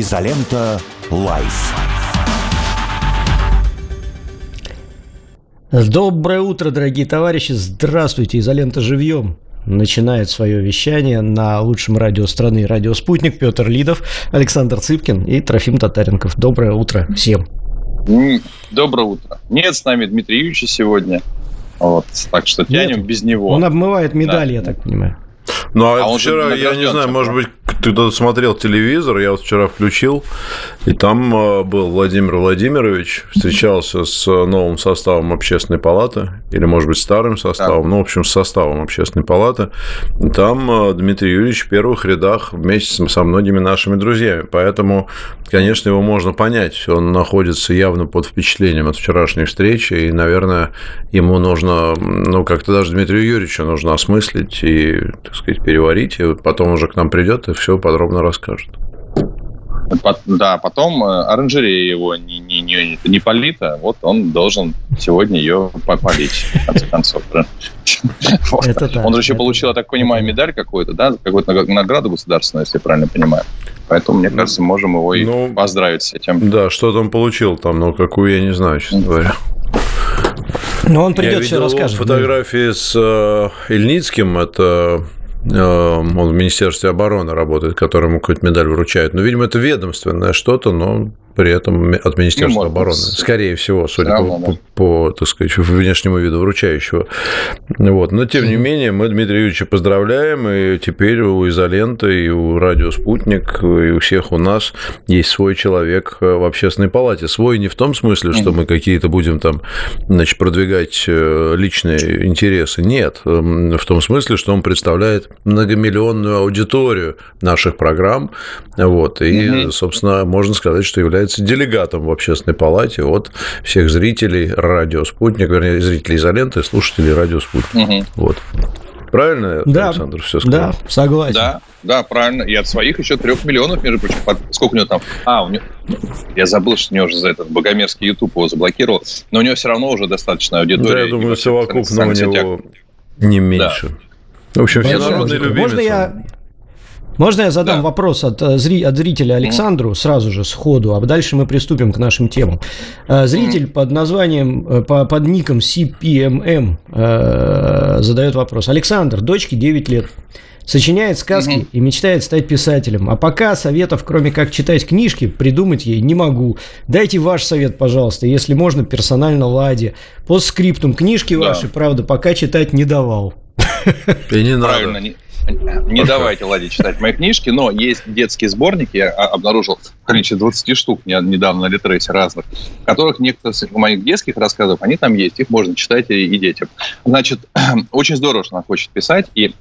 Изолента. Live. Доброе утро, дорогие товарищи. Здравствуйте. Изолента живьем начинает свое вещание на лучшем радио страны «Радио Спутник» Петр Лидов, Александр Цыпкин и Трофим Татаренков. Доброе утро всем. Доброе утро. Нет с нами Дмитрия Юрьевича сегодня. Вот, так что тянем Нет, без него. Он обмывает медаль, да. я так понимаю. Ну, а, а вчера, я не знаю, может быть, ты тут смотрел телевизор, я вот вчера включил, и там э, был Владимир Владимирович, встречался с новым составом общественной палаты, или, может быть, старым составом, да. ну, в общем, с составом общественной палаты. И там э, Дмитрий Юрьевич в первых рядах вместе со многими нашими друзьями. Поэтому, конечно, его можно понять. Он находится явно под впечатлением от вчерашней встречи, и, наверное, ему нужно, ну, как-то даже Дмитрию Юрьевичу нужно осмыслить и, так сказать, переварить, и потом уже к нам придет и все подробно расскажет. Да, потом э, оранжерея его не, не, не, не полита, вот он должен сегодня ее полить, в конце концов. Он же еще получил, я так понимаю, медаль какую-то, да, какую-то награду государственную, если я правильно понимаю. Поэтому, мне кажется, можем его и ну, поздравить с этим. Да, что там получил там, но какую я не знаю, честно говоря. Но он придет, все расскажет. фотографии с э, Ильницким, это он в Министерстве обороны работает, которому какую-то медаль вручают. Ну, видимо, это ведомственное что-то, но при этом от Министерства ну, обороны. Скорее всего, судя по, по, по, так сказать, внешнему виду вручающего. Вот. Но, тем не менее, мы Дмитрия Юрьевича поздравляем, и теперь у «Изолента», и у «Радио Спутник», и у всех у нас есть свой человек в общественной палате. Свой не в том смысле, что мы какие-то будем там, значит, продвигать э, личные интересы. Нет. В том смысле, что он представляет многомиллионную аудиторию наших программ. Вот. И, собственно, можно сказать, что является является делегатом в общественной палате от всех зрителей радио «Спутник», вернее, зрителей изоленты, слушателей радио «Спутник». Угу. Вот. Правильно, да, Александр, все сказал? Да, согласен. Да, да, правильно. И от своих еще трех миллионов, между прочим, под... сколько у него там? А, у него... я забыл, что у него уже за этот богомерзкий YouTube его заблокировал, но у него все равно уже достаточно аудитория. Да, я думаю, совокупно у него не меньше. Да. В общем, все народные любимцы. Можно я можно я задам да. вопрос от, э, от зрителя Александру сразу же сходу, а дальше мы приступим к нашим темам. Э, зритель под названием, э, под ником CPMM задает вопрос. Александр, дочке 9 лет. Сочиняет сказки угу. и мечтает стать писателем. А пока советов, кроме как читать книжки, придумать ей не могу. Дайте ваш совет, пожалуйста, если можно, персонально Ладе. По скриптум книжки да. ваши, правда, пока читать не давал. И не. Правильно, не давайте, Ладе, читать мои книжки, но есть детские сборники, я обнаружил в количестве 20 штук недавно на Литресе разных, в которых некоторые из моих детских рассказов, они там есть, их можно читать и, и детям. Значит, очень здорово, что она хочет писать, и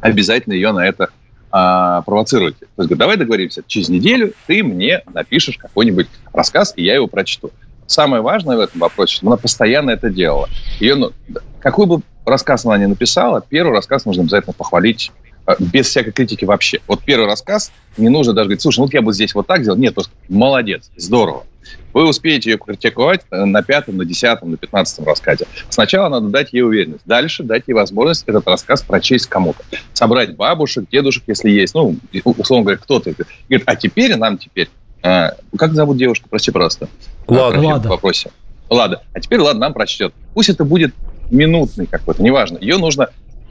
обязательно ее на это а, провоцируйте. То есть, давай договоримся, через неделю ты мне напишешь какой-нибудь рассказ, и я его прочту. Самое важное в этом вопросе, что она постоянно это делала. Ее, ну, какой бы рассказ она не написала, первый рассказ нужно обязательно похвалить э, без всякой критики вообще. Вот первый рассказ, не нужно даже говорить, слушай, ну вот я бы здесь вот так сделал. Нет, просто молодец, здорово. Вы успеете ее критиковать э, на пятом, на десятом, на пятнадцатом рассказе. Сначала надо дать ей уверенность. Дальше дать ей возможность этот рассказ прочесть кому-то. Собрать бабушек, дедушек, если есть. Ну, условно говоря, кто-то. Говорит, а теперь нам теперь... А, как зовут девушку? Прости, пожалуйста. Лада. Лада. В вопросе. Ладно. А теперь Лада нам прочтет. Пусть это будет минутный какой-то, неважно. Ее нужно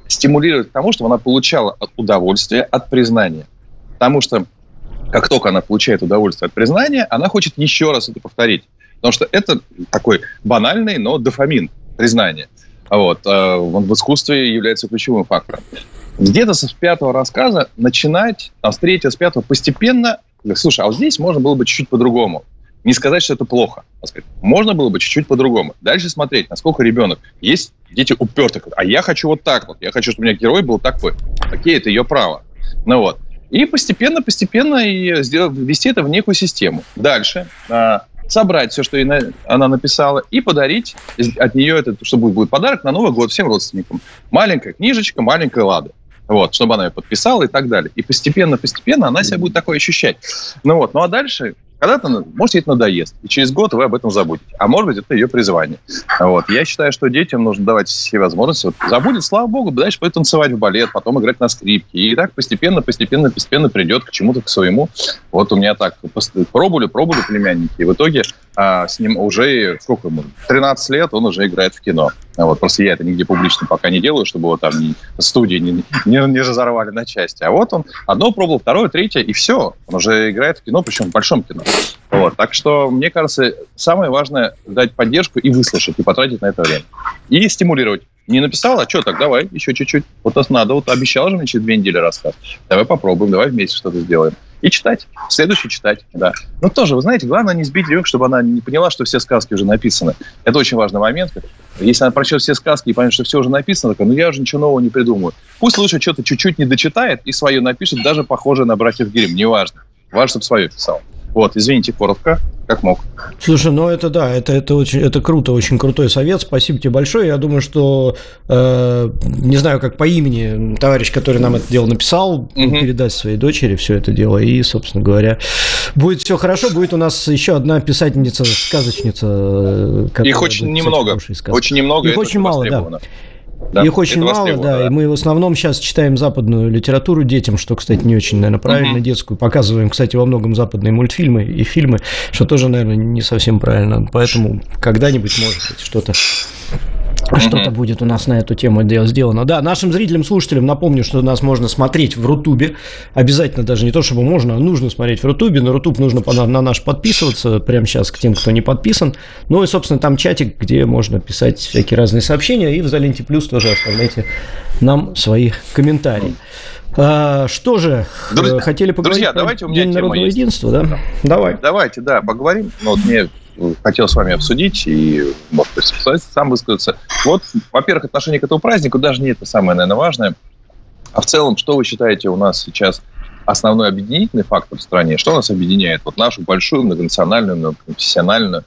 стимулировать к тому, чтобы она получала удовольствие от признания. Потому что как только она получает удовольствие от признания, она хочет еще раз это повторить. Потому что это такой банальный, но дофамин признания. Вот. Э, он в искусстве является ключевым фактором. Где-то с пятого рассказа начинать, там, с третьего, с пятого постепенно, слушай, а вот здесь можно было бы чуть-чуть по-другому. Не сказать, что это плохо. А можно было бы чуть-чуть по-другому. Дальше смотреть, насколько ребенок. Есть дети упертых. А я хочу вот так вот. Я хочу, чтобы у меня герой был такой. Окей, это ее право. Ну вот. И постепенно, постепенно и сделать, ввести это в некую систему. Дальше а, собрать все, что она написала, и подарить от нее это, что будет, будет подарок на Новый год всем родственникам. Маленькая книжечка, маленькая лада. Вот, чтобы она ее подписала и так далее. И постепенно, постепенно она себя будет такое ощущать. Ну вот, ну а дальше когда-то, может, это надоест, и через год вы об этом забудете. А может быть, это ее призвание. Вот. Я считаю, что детям нужно давать все возможности. Вот забудет, слава богу, дальше пойдет танцевать в балет, потом играть на скрипке. И так постепенно, постепенно, постепенно придет к чему-то, к своему. Вот у меня так пробовали, пробовали племянники, и в итоге а, с ним уже, сколько ему, 13 лет, он уже играет в кино. Вот, просто я это нигде публично пока не делаю, чтобы его там не, студии не, не, не разорвали на части. А вот он одно пробовал, второе, третье, и все. Он уже играет в кино, причем в большом кино. Вот, так что, мне кажется, самое важное дать поддержку и выслушать, и потратить на это время. И стимулировать. Не написал, а что так, давай, еще чуть-чуть. Вот нас надо, вот обещал же мне через две недели рассказ. Давай попробуем, давай вместе что-то сделаем. И читать. Следующий читать, да. Но тоже, вы знаете, главное не сбить ее, чтобы она не поняла, что все сказки уже написаны. Это очень важный момент. Если она прочтет все сказки и поймет, что все уже написано, такая, ну я уже ничего нового не придумаю. Пусть лучше что-то чуть-чуть не дочитает и свое напишет, даже похожее на братьев Грим, неважно. Важно, чтобы свое писал. Вот, извините, коротко, как мог. Слушай, ну это да, это, это очень это круто, очень крутой совет. Спасибо тебе большое. Я думаю, что э, не знаю, как по имени товарищ, который нам это дело написал, угу. передать своей дочери все это дело. И, собственно говоря, будет все хорошо. Будет у нас еще одна писательница, сказочница. Э, Их очень немного. Очень немного. Их очень мало, да. Да, Их очень мало, да, да, и мы в основном сейчас читаем западную литературу детям, что, кстати, не очень, наверное, правильно, угу. детскую. Показываем, кстати, во многом западные мультфильмы и фильмы, что тоже, наверное, не совсем правильно. Поэтому когда-нибудь, может быть, что-то что-то будет у нас на эту тему сделано. Да, нашим зрителям, слушателям напомню, что нас можно смотреть в Рутубе. Обязательно даже не то, чтобы можно, а нужно смотреть в Рутубе. На Рутуб нужно на, на наш подписываться прямо сейчас к тем, кто не подписан. Ну и, собственно, там чатик, где можно писать всякие разные сообщения. И в Заленте Плюс тоже оставляйте нам свои комментарии. А, что же, друзья, хотели поговорить друзья, давайте у меня День народного есть. единства, да? да? Давай. Давайте, да, поговорим. Ну, вот мне хотел с вами обсудить и, может быть, сам высказаться. Вот, во-первых, отношение к этому празднику даже не это самое, наверное, важное. А в целом, что вы считаете у нас сейчас основной объединительный фактор в стране? Что нас объединяет? Вот нашу большую многонациональную, многопрофессиональную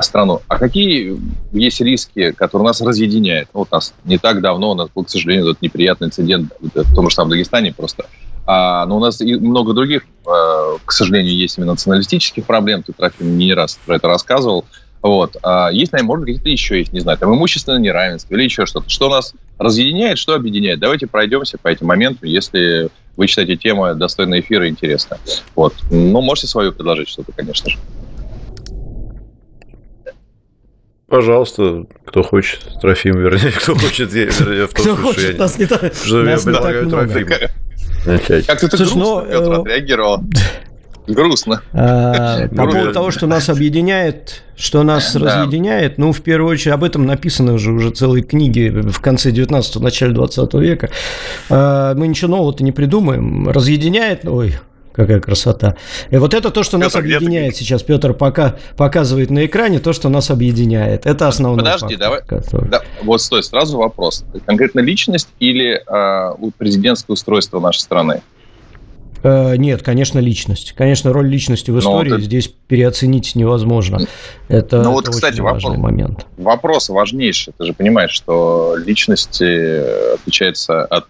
страну. А какие есть риски, которые нас разъединяют? Ну, вот нас не так давно, у нас был, к сожалению, этот неприятный инцидент в том же самом Дагестане просто – а, но у нас и много других, а, к сожалению, есть именно националистических проблем. Ты, Трофим, не раз про это рассказывал. Вот. А есть, наверное, может быть, какие-то еще есть, не знаю, там имущественное неравенство или еще что-то. Что нас разъединяет, что объединяет? Давайте пройдемся по этим моментам, если вы считаете тема достойная эфира и интересная. Вот. Ну, можете свою предложить что-то, конечно же. Пожалуйста, кто хочет, Трофим, вернее, кто хочет, вернее, в том смысле, что я, нас не так, что я предлагаю Трофиму начать. Как ты грустно, ну, Петр, э, отреагировал. Грустно. А, по поводу того, что нас объединяет, что нас разъединяет, ну, в первую очередь, об этом написаны уже, уже целые книги в конце 19-го, начале 20 века. А, мы ничего нового-то не придумаем. Разъединяет, ой, Какая красота. И вот это то, что Петр, нас объединяет сейчас. Петр пока показывает на экране то, что нас объединяет. Это основной Подожди, фактор, давай. Который... Да, вот стой, сразу вопрос. Конкретно личность или э, президентское устройство нашей страны? Э, нет, конечно, личность. Конечно, роль личности в ну, истории вот здесь переоценить невозможно. Это, ну, вот, это кстати, очень важный вопрос, момент. Вопрос важнейший. Ты же понимаешь, что личность отличается от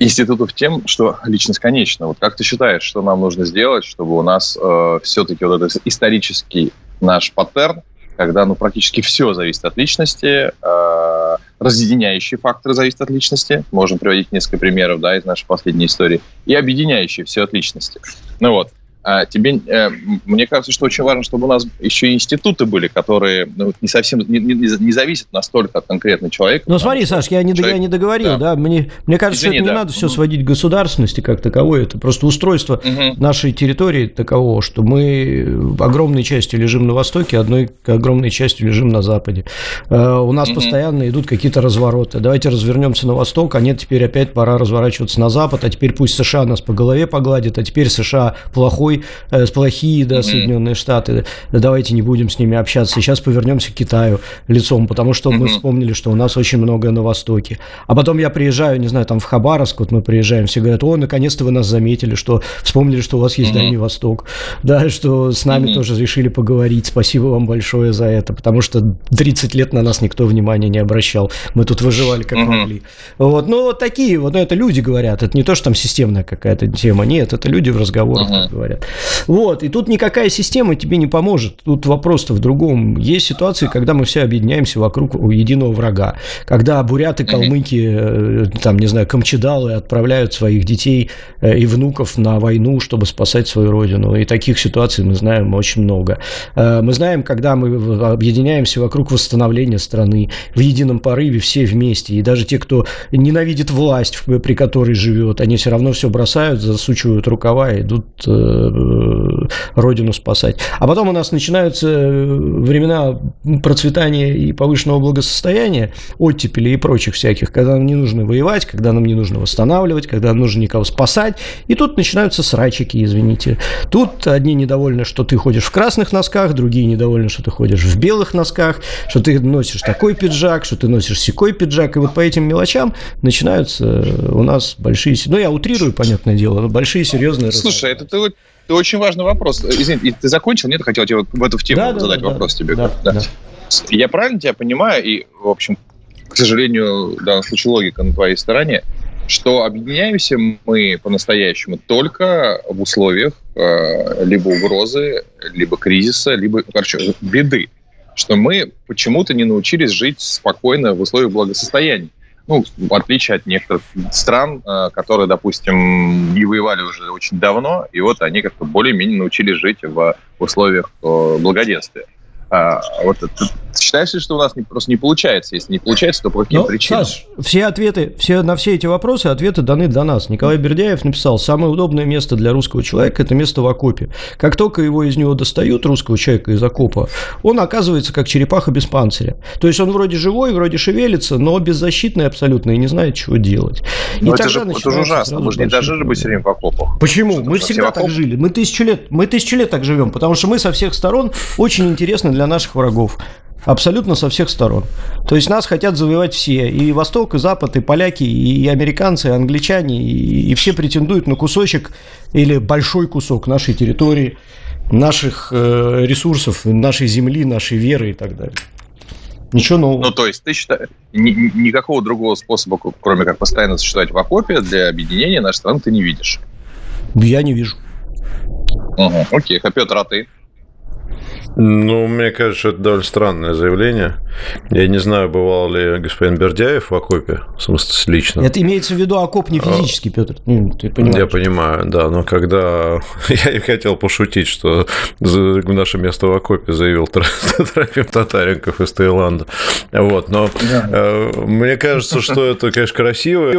институтов тем, что личность конечна. Вот как ты считаешь, что нам нужно сделать, чтобы у нас э, все-таки вот этот исторический наш паттерн, когда ну, практически все зависит от личности, э, разъединяющие факторы зависят от личности, можем приводить несколько примеров да, из нашей последней истории, и объединяющие все от личности. Ну вот, тебе, э, мне кажется, что очень важно, чтобы у нас еще и институты были, которые ну, не совсем не, не, не зависят настолько от конкретного человека. Ну смотри, Саш, я не, человек... я не договорил, да. да? Мне, мне кажется, Извини, что это не надо все сводить к государственности как таковой. Это просто устройство угу. нашей территории такового, что мы огромной частью лежим на востоке, одной огромной частью лежим на западе. Э, у нас угу. постоянно идут какие-то развороты. Давайте развернемся на восток, а нет, теперь опять пора разворачиваться на запад, а теперь пусть США нас по голове погладит, а теперь США плохой плохой, э, плохие, да, Соединенные Штаты, да, давайте не будем с ними общаться. Сейчас повернемся к Китаю лицом, потому что мы вспомнили, что у нас очень многое на Востоке. А потом я приезжаю, не знаю, там в Хабаровск, вот мы приезжаем, все говорят, о, наконец-то вы нас заметили, что вспомнили, что у вас есть Дальний Восток, да, что с нами тоже решили поговорить. Спасибо вам большое за это, потому что 30 лет на нас никто внимания не обращал. Мы тут выживали как могли. Вот, ну, вот такие, вот ну, это люди говорят, это не то, что там системная какая-то тема, нет, это люди в разговорах говорят. Бывает. Вот, и тут никакая система тебе не поможет. Тут вопрос-то в другом. Есть ситуации, когда мы все объединяемся вокруг единого врага. Когда буряты, калмыки, э, там, не знаю, камчедалы отправляют своих детей э, и внуков на войну, чтобы спасать свою родину. И таких ситуаций мы знаем очень много. Э, мы знаем, когда мы объединяемся вокруг восстановления страны в едином порыве все вместе. И даже те, кто ненавидит власть, при которой живет, они все равно все бросают, засучивают рукава и идут родину спасать. А потом у нас начинаются времена процветания и повышенного благосостояния, оттепели и прочих всяких, когда нам не нужно воевать, когда нам не нужно восстанавливать, когда нам нужно никого спасать. И тут начинаются срачики, извините. Тут одни недовольны, что ты ходишь в красных носках, другие недовольны, что ты ходишь в белых носках, что ты носишь такой пиджак, что ты носишь секой пиджак. И вот по этим мелочам начинаются у нас большие... Ну, я утрирую, понятное дело, но большие серьезные... Слушай, это ты это очень важный вопрос. Извини, ты закончил? Нет, хотел тебе в эту тему да, задать да, вопрос да, тебе. Да, да. Да. Я правильно тебя понимаю, и, в общем, к сожалению, в данном случае логика на твоей стороне, что объединяемся мы по-настоящему только в условиях э, либо угрозы, либо кризиса, либо, короче, беды. Что мы почему-то не научились жить спокойно в условиях благосостояния ну, в отличие от некоторых стран, э, которые, допустим, не воевали уже очень давно, и вот они как-то более-менее научились жить в условиях э, благоденствия. А, вот ты считаешь ли, что у нас не, просто не получается? Если не получается, то по каким Но, причинам? Саш, все ответы, все, на все эти вопросы ответы даны для нас. Николай Бердяев написал, самое удобное место для русского человека – это место в окопе. Как только его из него достают, русского человека из окопа, он оказывается как черепаха без панциря. То есть он вроде живой, вроде шевелится, но беззащитный абсолютно и не знает, чего делать. Но и это, же, это же ужасно, мы же не дожили бы все время в окопах. Почему? Мы всегда так жили. Мы тысячу лет, мы тысячу лет так живем, потому что мы со всех сторон очень интересны для наших врагов. Абсолютно со всех сторон. То есть нас хотят завоевать все. И Восток, и Запад, и поляки, и американцы, и англичане. И, и все претендуют на кусочек или большой кусок нашей территории, наших э, ресурсов, нашей земли, нашей веры и так далее. Ничего нового. Ну, то есть ты считаешь, ни, никакого другого способа, кроме как постоянно существовать в окопе, для объединения нашей страны ты не видишь? Я не вижу. Угу. Окей, а Петр, а ты? Ну, мне кажется, это довольно странное заявление. Я не знаю, бывал ли господин Бердяев в окопе, в смысле, лично. Это имеется в виду окоп не а, физический, Петр, ну, ты понимаешь. Я понимаю, да, но когда... Я и хотел пошутить, что наше место в окопе заявил Трофим Татаренков из Таиланда. Вот, но э, мне кажется, что это, конечно, красиво.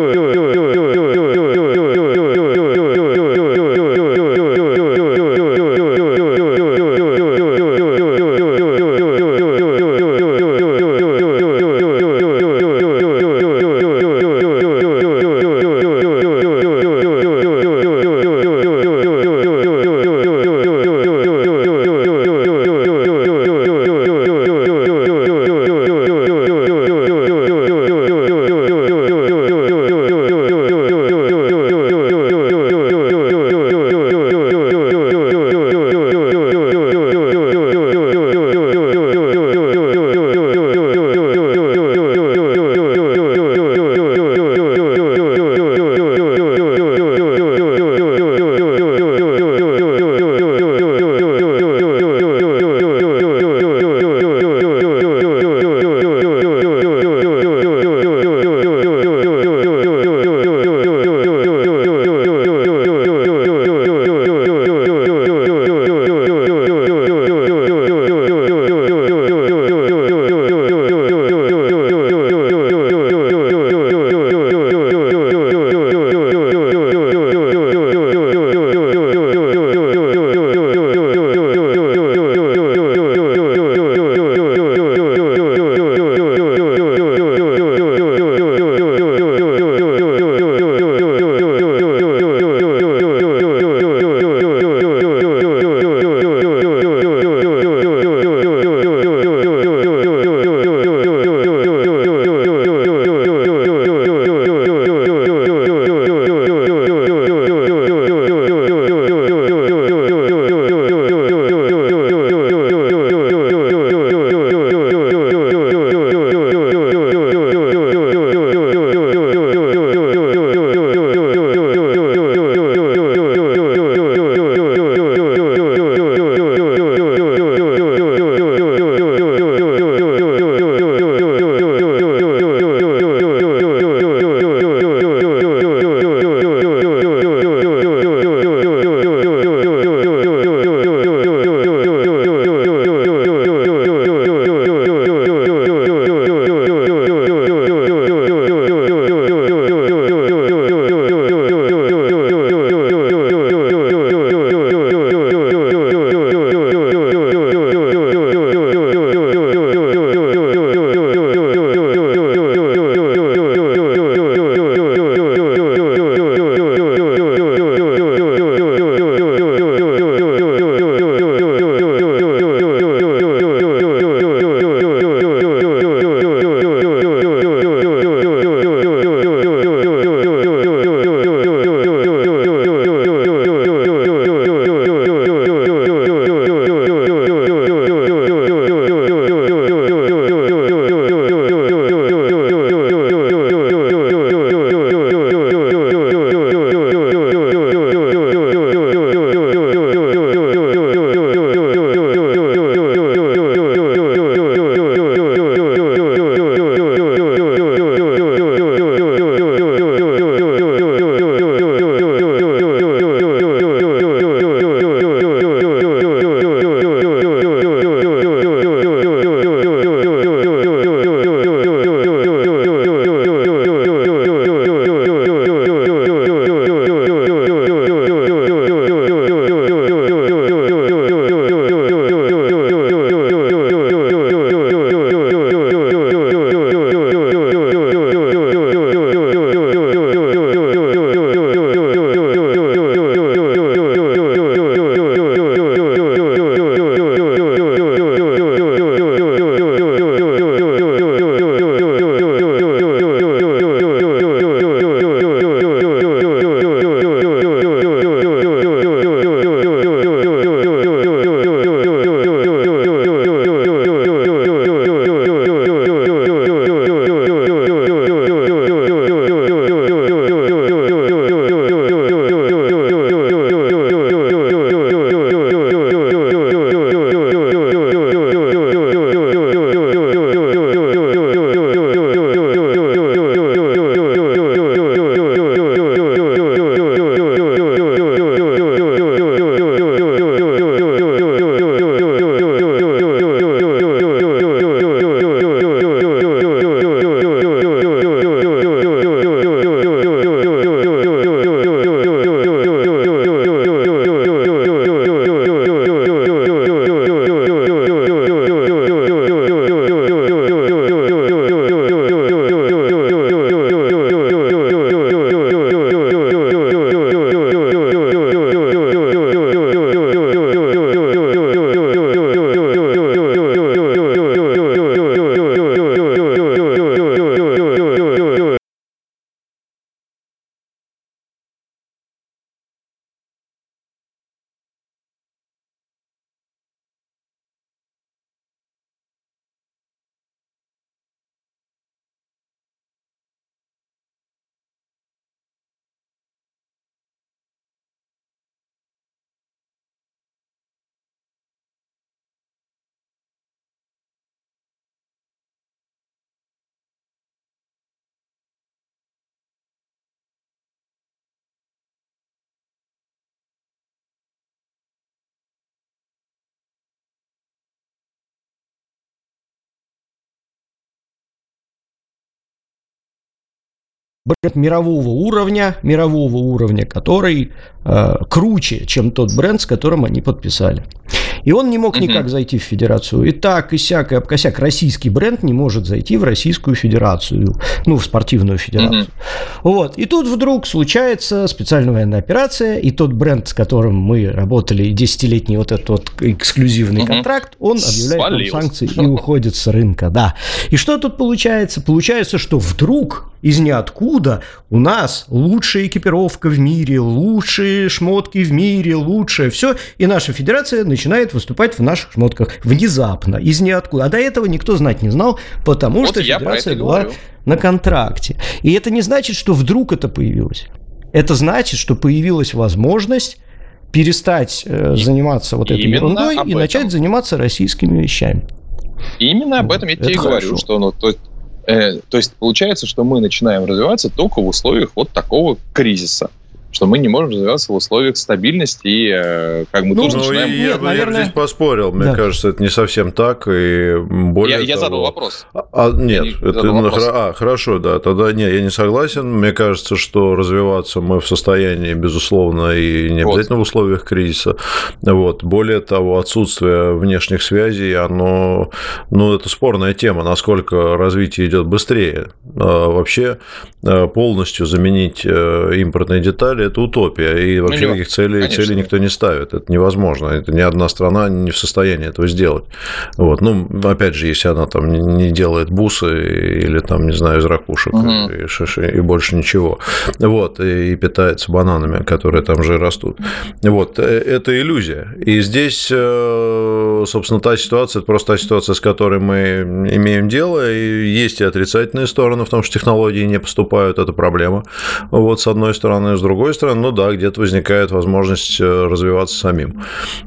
Мирового уровня, мирового уровня, который э, круче, чем тот бренд, с которым они подписали. И он не мог никак зайти в федерацию. И так, и сяк, и обкосяк. Российский бренд не может зайти в Российскую федерацию, ну, в спортивную федерацию. Вот. И тут вдруг случается специальная военная операция, и тот бренд, с которым мы работали, десятилетний вот этот вот эксклюзивный контракт, он объявляет санкции и уходит с рынка. Да. И что тут получается? Получается, что вдруг из ниоткуда у нас лучшая экипировка в мире, лучшие шмотки в мире, лучшее все, и наша федерация начинает выступать в наших шмотках внезапно, из ниоткуда. А до этого никто знать не знал, потому вот что федерация была говорю. на контракте. И это не значит, что вдруг это появилось. Это значит, что появилась возможность перестать э, заниматься вот этой ерундой и начать заниматься российскими вещами. именно об этом я тебе и говорю, что ну, то, Э, то есть получается, что мы начинаем развиваться только в условиях вот такого кризиса что мы не можем развиваться в условиях стабильности и э, как мы ну, тоже ну, начинаем... Я, Нет, наверное... я здесь поспорил, мне да. кажется, это не совсем так, и более Я, я того... задал вопрос. А, а, нет, я это, ну, вопрос. а, хорошо, да, тогда не, я не согласен, мне кажется, что развиваться мы в состоянии, безусловно, и не обязательно вот. в условиях кризиса, вот, более того, отсутствие внешних связей, оно, ну, это спорная тема, насколько развитие идет быстрее. А, вообще а, полностью заменить э, импортные детали деле это утопия, и ну, вообще ну, никаких целей, целей никто не ставит. Это невозможно. Это ни одна страна не в состоянии этого сделать. Вот. Ну, опять же, если она там не делает бусы или там, не знаю, из ракушек угу. и, шиши, и больше ничего. Вот. И питается бананами, которые там же растут. Вот. Э, это иллюзия. И здесь, э, собственно, та ситуация, это просто та ситуация, с которой мы имеем дело. И есть и отрицательные стороны в том, что технологии не поступают, это проблема. Вот, с одной стороны, с другой другой стороны, ну да, где-то возникает возможность э, развиваться самим.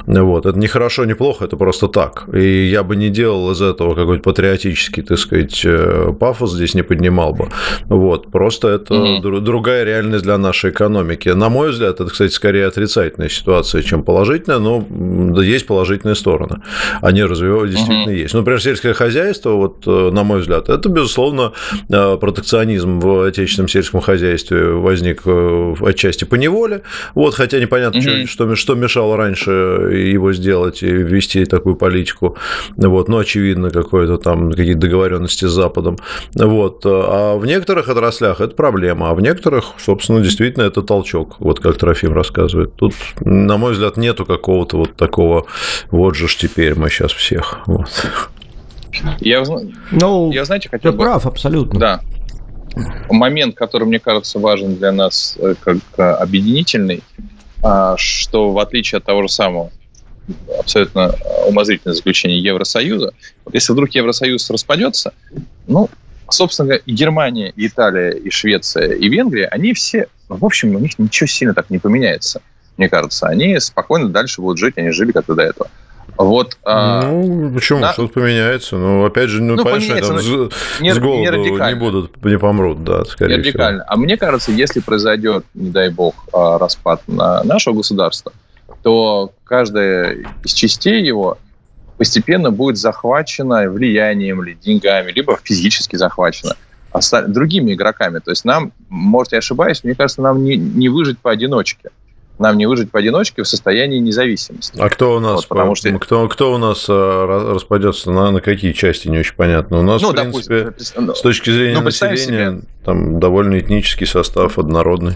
Вот. Это не хорошо, не плохо, это просто так. И я бы не делал из этого какой-то патриотический, так сказать, э, пафос здесь не поднимал бы. Вот. Просто это угу. другая реальность для нашей экономики. На мой взгляд, это, кстати, скорее отрицательная ситуация, чем положительная, но есть положительные стороны. Они развивают, действительно угу. есть. Ну, например, сельское хозяйство, вот, э, на мой взгляд, это, безусловно, протекционизм в отечественном сельском хозяйстве возник отчасти части по неволе, вот, хотя непонятно, угу. что, что мешало раньше его сделать и ввести такую политику, вот, но очевидно, какое-то там какие-то договоренности с Западом, вот, а в некоторых отраслях это проблема, а в некоторых, собственно, действительно это толчок, вот как Трофим рассказывает. Тут, на мой взгляд, нету какого-то вот такого, вот же ж теперь мы сейчас всех, вот. Я, ну, я знаете, хотел ты бы... прав, абсолютно. Да, момент, который, мне кажется, важен для нас э, как э, объединительный, а, что в отличие от того же самого абсолютно умозрительное заключение Евросоюза, вот если вдруг Евросоюз распадется, ну, собственно говоря, и Германия, и Италия, и Швеция, и Венгрия, они все, в общем, у них ничего сильно так не поменяется, мне кажется. Они спокойно дальше будут жить, они жили как-то до этого. Вот, а, ну, почему? На... Что-то поменяется. Ну, опять же, ну, ну понятно, там с, не, с голоду не, не будут, не помрут, да, скорее не радикально. всего. А мне кажется, если произойдет, не дай бог, а, распад на нашего государства, то каждая из частей его постепенно будет захвачена влиянием или деньгами, либо физически захвачена другими игроками. То есть нам, может, я ошибаюсь, мне кажется, нам не, не выжить поодиночке нам не выжить поодиночке в состоянии независимости. А кто у нас, вот, потому что... кто, кто у нас э, распадется на, на какие части, не очень понятно. У нас, ну, в принципе, допустим, ну, с точки зрения ну, населения, себе... там довольно этнический состав однородный.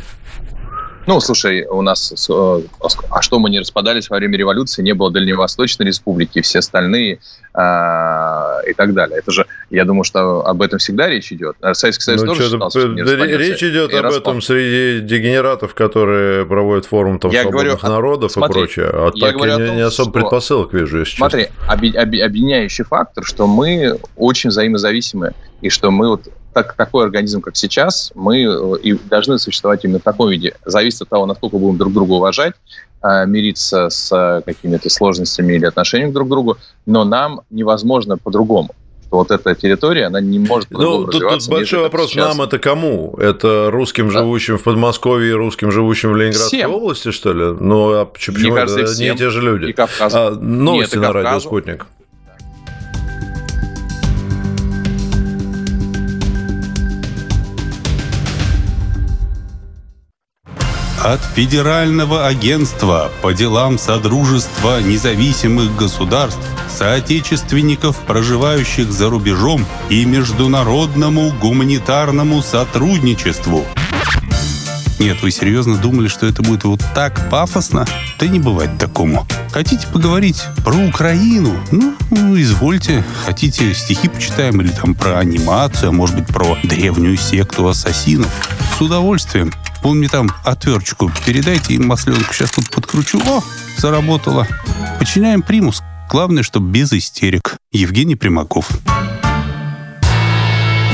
Ну, слушай, у нас... Э, а что, мы не распадались во время революции, не было Дальневосточной республики, все остальные а, и так далее. Это же, я думаю, что об этом всегда речь идет. А Советский Союз ну, тоже считался, что не Речь идет об распад. этом среди дегенератов, которые проводят форум там, я свободных говорю, народов смотри, и прочее. А так я не, том, не особо предпосылок вижу, если Смотри, честно. объединяющий фактор, что мы очень взаимозависимы, и что мы вот так, такой организм, как сейчас, мы э, и должны существовать именно в таком виде. Зависит от того, насколько будем друг друга уважать, а, мириться с э, какими-то сложностями или отношениями друг к другу, но нам невозможно по-другому вот эта территория, она не может Ну, тут, тут большой вопрос, сейчас. нам это кому? Это русским, да. живущим в Подмосковье, русским, живущим в Ленинградской всем. области, что ли? Ну, а почему? Мне кажется, это всем. не те же люди. И А, новости Нет, и на радио «Спутник». От Федерального агентства по делам Содружества независимых государств, соотечественников, проживающих за рубежом, и международному гуманитарному сотрудничеству. Нет, вы серьезно думали, что это будет вот так пафосно? Да не бывает такому. Хотите поговорить про Украину? Ну, ну, извольте. Хотите стихи почитаем или там про анимацию, а может быть про древнюю секту ассасинов? С удовольствием. Вон мне там отверточку передайте им масленку. Сейчас тут подкручу. О, заработало. Починяем примус. Главное, чтобы без истерик. Евгений Примаков.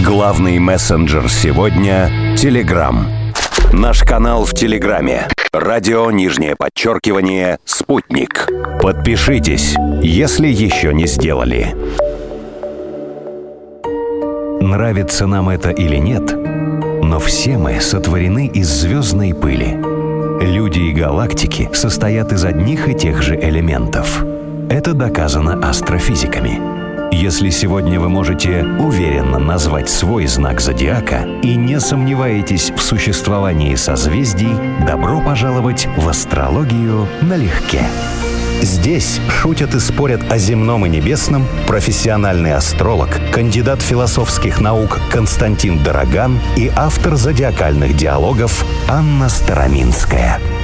Главный мессенджер сегодня – Телеграм. Наш канал в Телеграме. Радио нижнее подчеркивание «Спутник». Подпишитесь, если еще не сделали. Нравится нам это или нет, но все мы сотворены из звездной пыли. Люди и галактики состоят из одних и тех же элементов. Это доказано астрофизиками – если сегодня вы можете уверенно назвать свой знак зодиака и не сомневаетесь в существовании созвездий, добро пожаловать в астрологию налегке. Здесь шутят и спорят о земном и небесном профессиональный астролог, кандидат философских наук Константин Дороган и автор зодиакальных диалогов Анна Староминская –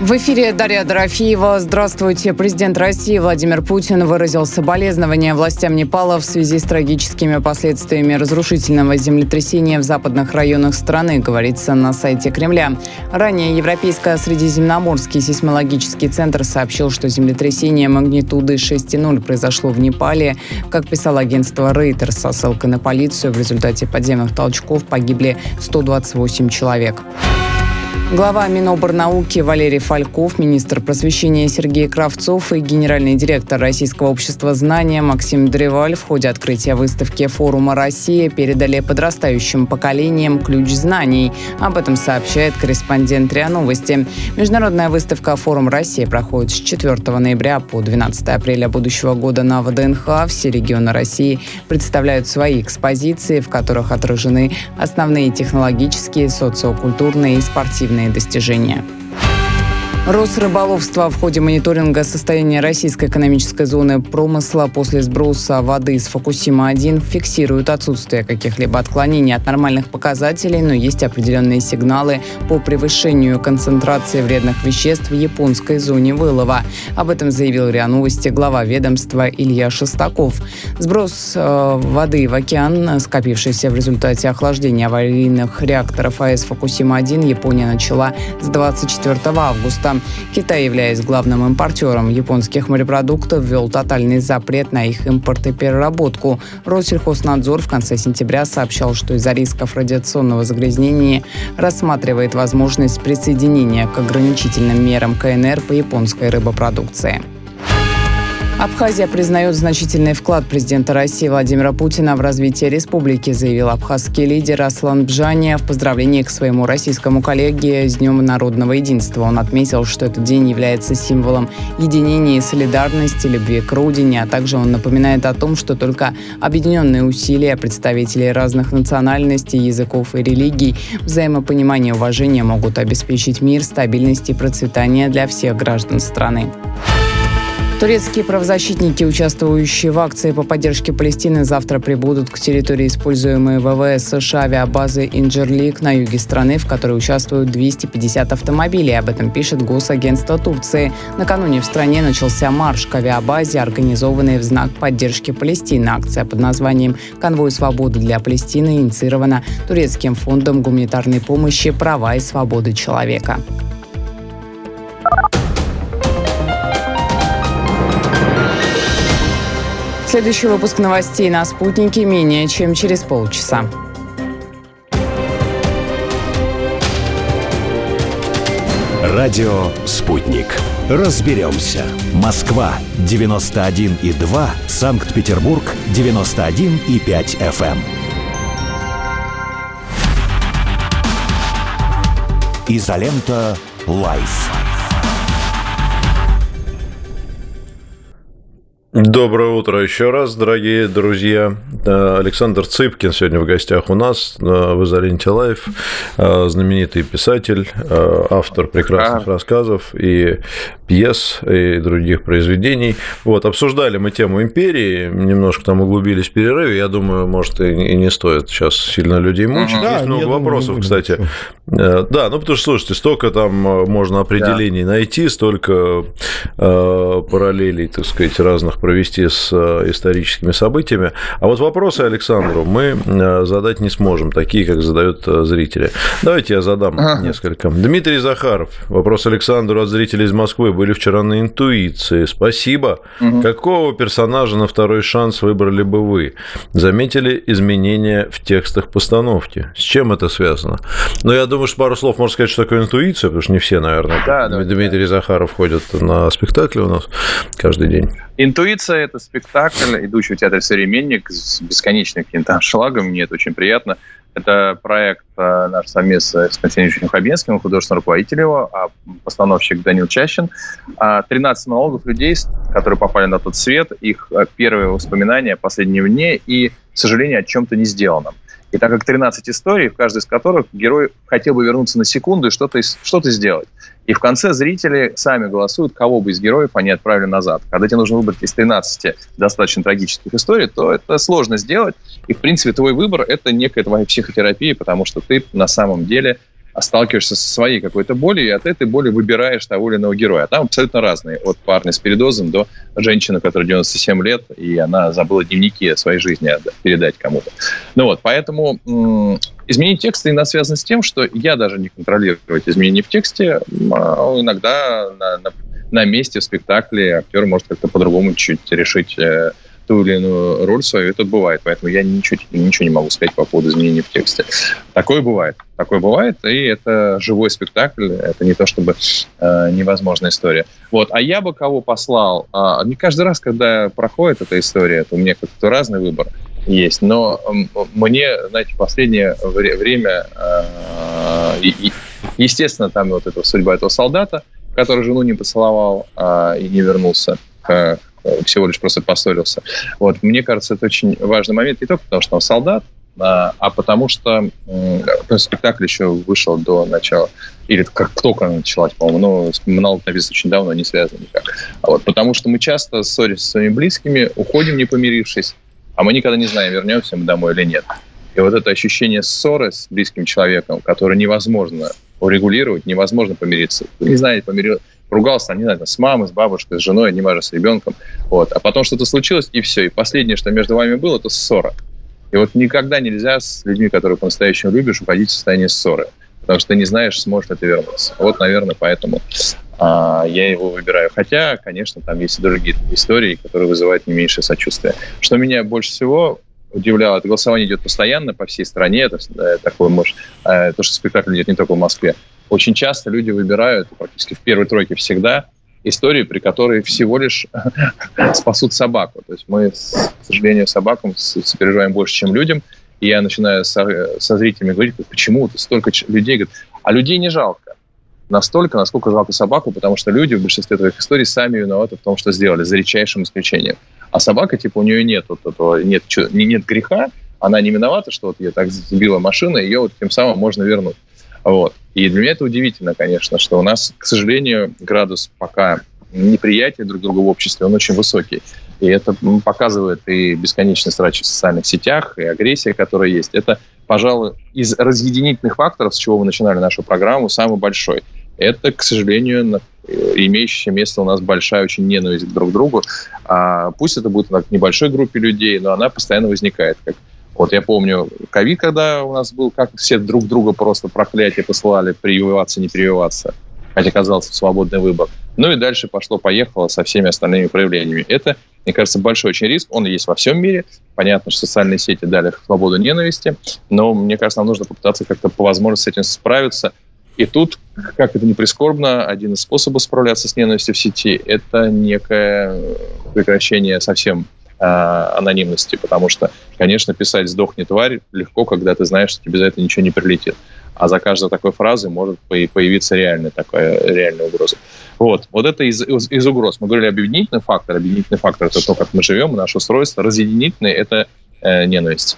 В эфире Дарья Дорофеева. Здравствуйте. Президент России Владимир Путин выразил соболезнования властям Непала в связи с трагическими последствиями разрушительного землетрясения в западных районах страны, говорится на сайте Кремля. Ранее Европейско-Средиземноморский сейсмологический центр сообщил, что землетрясение магнитуды 6,0 произошло в Непале. Как писало агентство Рейтер со ссылкой на полицию, в результате подземных толчков погибли 128 человек. Глава Миноборнауки Валерий Фальков, министр просвещения Сергей Кравцов и генеральный директор Российского общества знания Максим Древаль в ходе открытия выставки форума «Россия» передали подрастающим поколениям ключ знаний. Об этом сообщает корреспондент РИА Новости. Международная выставка «Форум Россия» проходит с 4 ноября по 12 апреля будущего года на ВДНХ. Все регионы России представляют свои экспозиции, в которых отражены основные технологические, социокультурные и спортивные спортивные достижения. Росрыболовство в ходе мониторинга состояния российской экономической зоны промысла после сброса воды из Фукусима-1 фиксирует отсутствие каких-либо отклонений от нормальных показателей, но есть определенные сигналы по превышению концентрации вредных веществ в японской зоне вылова. Об этом заявил РИА Новости глава ведомства Илья Шестаков. Сброс э, воды в океан, скопившийся в результате охлаждения аварийных реакторов АЭС Фукусима-1, Япония начала с 24 августа. Китай, являясь главным импортером японских морепродуктов, ввел тотальный запрет на их импорт и переработку. Россельхознадзор в конце сентября сообщал, что из-за рисков радиационного загрязнения рассматривает возможность присоединения к ограничительным мерам КНР по японской рыбопродукции. Абхазия признает значительный вклад президента России Владимира Путина в развитие республики, заявил абхазский лидер Аслан Бжания в поздравлении к своему российскому коллеге с Днем народного единства. Он отметил, что этот день является символом единения и солидарности, любви к родине, а также он напоминает о том, что только объединенные усилия представителей разных национальностей, языков и религий, взаимопонимание и уважение могут обеспечить мир, стабильность и процветание для всех граждан страны. Турецкие правозащитники, участвующие в акции по поддержке Палестины, завтра прибудут к территории, используемой ВВС США авиабазы Инджерлик на юге страны, в которой участвуют 250 автомобилей. Об этом пишет Госагентство Турции. Накануне в стране начался марш к авиабазе, организованный в знак поддержки Палестины. Акция под названием «Конвой свободы для Палестины» инициирована Турецким фондом гуманитарной помощи «Права и свободы человека». Следующий выпуск новостей на «Спутнике» менее чем через полчаса. Радио «Спутник». Разберемся. Москва, 91,2. Санкт-Петербург, 91,5 FM. Изолента «Live». Доброе утро еще раз, дорогие друзья. Э, Александр Цыпкин сегодня в гостях у нас э, в «Изоленте Live». Э, знаменитый писатель, автор прекрасных а. рассказов и пьес, и других произведений. Вот, обсуждали мы тему империи, немножко там углубились в перерыве. Я думаю, может, и не стоит сейчас сильно людей мучить. Да, Есть много вопросов, думаю, кстати. Да, ну, потому что, слушайте, столько там можно определений да. найти, столько параллелей, так сказать, разных провести с э, историческими событиями. А вот вопросы Александру мы э, задать не сможем, такие, как задают э, зрители. Давайте я задам ага. несколько. Дмитрий Захаров. Вопрос Александру от зрителей из Москвы. Были вчера на интуиции. Спасибо. Угу. Какого персонажа на второй шанс выбрали бы вы? Заметили изменения в текстах постановки? С чем это связано? Ну, я думаю, что пару слов можно сказать, что такое интуиция, потому что не все, наверное. Да, Дмитрий да. Захаров ходит на спектакли у нас каждый день. Интуиция – это спектакль, идущий в театре «Современник» с бесконечным каким-то шлагом. Мне это очень приятно. Это проект э, наш совместно с Константином Хабенским, художественный руководитель его, а постановщик Данил Чащин. 13 а монологов людей, которые попали на тот свет, их э, первые воспоминания о последнем дне и сожаление о чем-то не сделанном. И так как 13 историй, в каждой из которых герой хотел бы вернуться на секунду и что-то что сделать. И в конце зрители сами голосуют, кого бы из героев они отправили назад. Когда тебе нужно выбрать из 13 достаточно трагических историй, то это сложно сделать. И, в принципе, твой выбор – это некая твоя психотерапия, потому что ты на самом деле сталкиваешься со своей какой-то болью, и от этой боли выбираешь того или иного героя. А там абсолютно разные. От парня с передозом до женщины, которой 97 лет, и она забыла дневники своей жизни передать кому-то. Ну вот, поэтому изменить текст иногда связано с тем, что я даже не контролирую изменения в тексте. А иногда на, на, на месте в спектакле актер может как-то по-другому чуть решить э, ту или иную роль свою, это бывает. Поэтому я ничего, ничего не могу сказать по поводу изменений в тексте. Такое бывает. Такое бывает, и это живой спектакль, это не то чтобы э, невозможная история. Вот. А я бы кого послал? А, не каждый раз, когда проходит эта история, это у меня как-то разный выбор есть. Но мне, знаете, последнее время, э, естественно, там вот эта судьба этого солдата, который жену не поцеловал э, и не вернулся к Э, всего лишь просто поссорился. Вот, мне кажется, это очень важный момент, не только потому, что он солдат, а, а потому что э, спектакль еще вышел до начала, или как только началась, по-моему, но монолог написан очень давно, не связано никак. Вот, потому что мы часто ссоримся с своими близкими, уходим не помирившись, а мы никогда не знаем, вернемся мы домой или нет. И вот это ощущение ссоры с близким человеком, которое невозможно урегулировать, невозможно помириться. Не знаете, помирился ругался, не знаю, с мамой, с бабушкой, с женой, не важно, с ребенком. Вот. А потом что-то случилось, и все. И последнее, что между вами было, это ссора. И вот никогда нельзя с людьми, которые по-настоящему любишь, уходить в состояние ссоры. Потому что ты не знаешь, сможет ты вернуться. Вот, наверное, поэтому а, я его выбираю. Хотя, конечно, там есть и другие истории, которые вызывают не меньшее сочувствие. Что меня больше всего удивляло, это голосование идет постоянно по всей стране. Это такое, может, э, то, что спектакль идет не только в Москве очень часто люди выбирают, практически в первой тройке всегда, истории, при которой всего лишь спасут собаку. То есть мы, к сожалению, собакам сопереживаем больше, чем людям. И я начинаю со, со зрителями говорить, почему столько людей. Говорят, а людей не жалко. Настолько, насколько жалко собаку, потому что люди в большинстве твоих историй сами виноваты в том, что сделали, за редчайшим исключением. А собака, типа, у нее нет вот этого, нет, нет греха, она не виновата, что вот ее так сбила машина, ее вот тем самым можно вернуть. Вот. И для меня это удивительно, конечно, что у нас, к сожалению, градус пока неприятия друг друга в обществе, он очень высокий. И это показывает и бесконечный срач в социальных сетях, и агрессия, которая есть. Это, пожалуй, из разъединительных факторов, с чего мы начинали нашу программу, самый большой. Это, к сожалению, имеющее место у нас большая очень ненависть друг к другу. А пусть это будет в небольшой группе людей, но она постоянно возникает, как вот я помню ковид, когда у нас был, как все друг друга просто проклятие посылали, прививаться, не прививаться, хотя казался свободный выбор. Ну и дальше пошло-поехало со всеми остальными проявлениями. Это, мне кажется, большой очень риск. Он есть во всем мире. Понятно, что социальные сети дали свободу ненависти, но мне кажется, нам нужно попытаться как-то по возможности с этим справиться. И тут, как это ни прискорбно, один из способов справляться с ненавистью в сети – это некое прекращение совсем анонимности, потому что, конечно, писать «сдохни, тварь» легко, когда ты знаешь, что тебе за это ничего не прилетит. А за каждой такой фразой может появиться реальная такая реальная угроза. Вот, вот это из, из, из угроз. Мы говорили объединительный фактор. Объединительный фактор – это то, как мы живем, наше устройство. Разъединительный – это э, ненависть.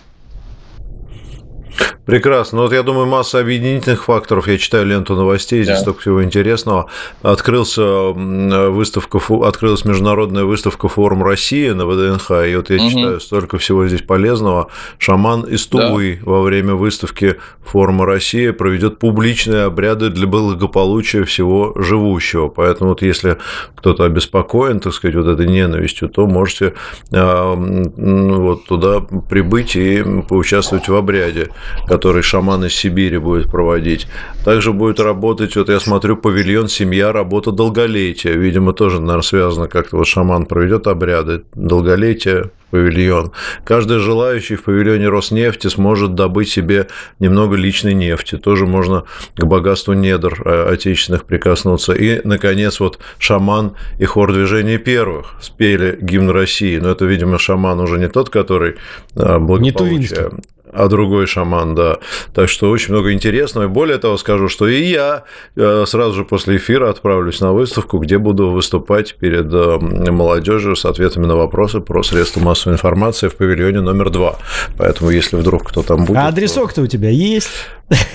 Прекрасно. Ну, вот я думаю, масса объединительных факторов. Я читаю ленту новостей, здесь да. столько всего интересного. Открылся выставка, открылась международная выставка форум России на ВДНХ, и вот я угу. читаю столько всего здесь полезного. Шаман из Тувы да. во время выставки форума России проведет публичные обряды для благополучия всего живущего. Поэтому вот если кто-то обеспокоен, так сказать, вот этой ненавистью, то можете а, вот туда прибыть и поучаствовать в обряде который шаман из Сибири будет проводить. Также будет работать, вот я смотрю, павильон «Семья. Работа долголетия». Видимо, тоже, наверное, связано как-то. Вот шаман проведет обряды долголетия, павильон. Каждый желающий в павильоне Роснефти сможет добыть себе немного личной нефти. Тоже можно к богатству недр э, отечественных прикоснуться. И, наконец, вот шаман и хор движения первых спели гимн России. Но это, видимо, шаман уже не тот, который э, благополучие а другой шаман, да. Так что очень много интересного. И более того, скажу, что и я э, сразу же после эфира отправлюсь на выставку, где буду выступать перед э, молодежью с ответами на вопросы про средства массовой информации в павильоне номер два. Поэтому, если вдруг кто там будет... А адресок-то то... у тебя есть?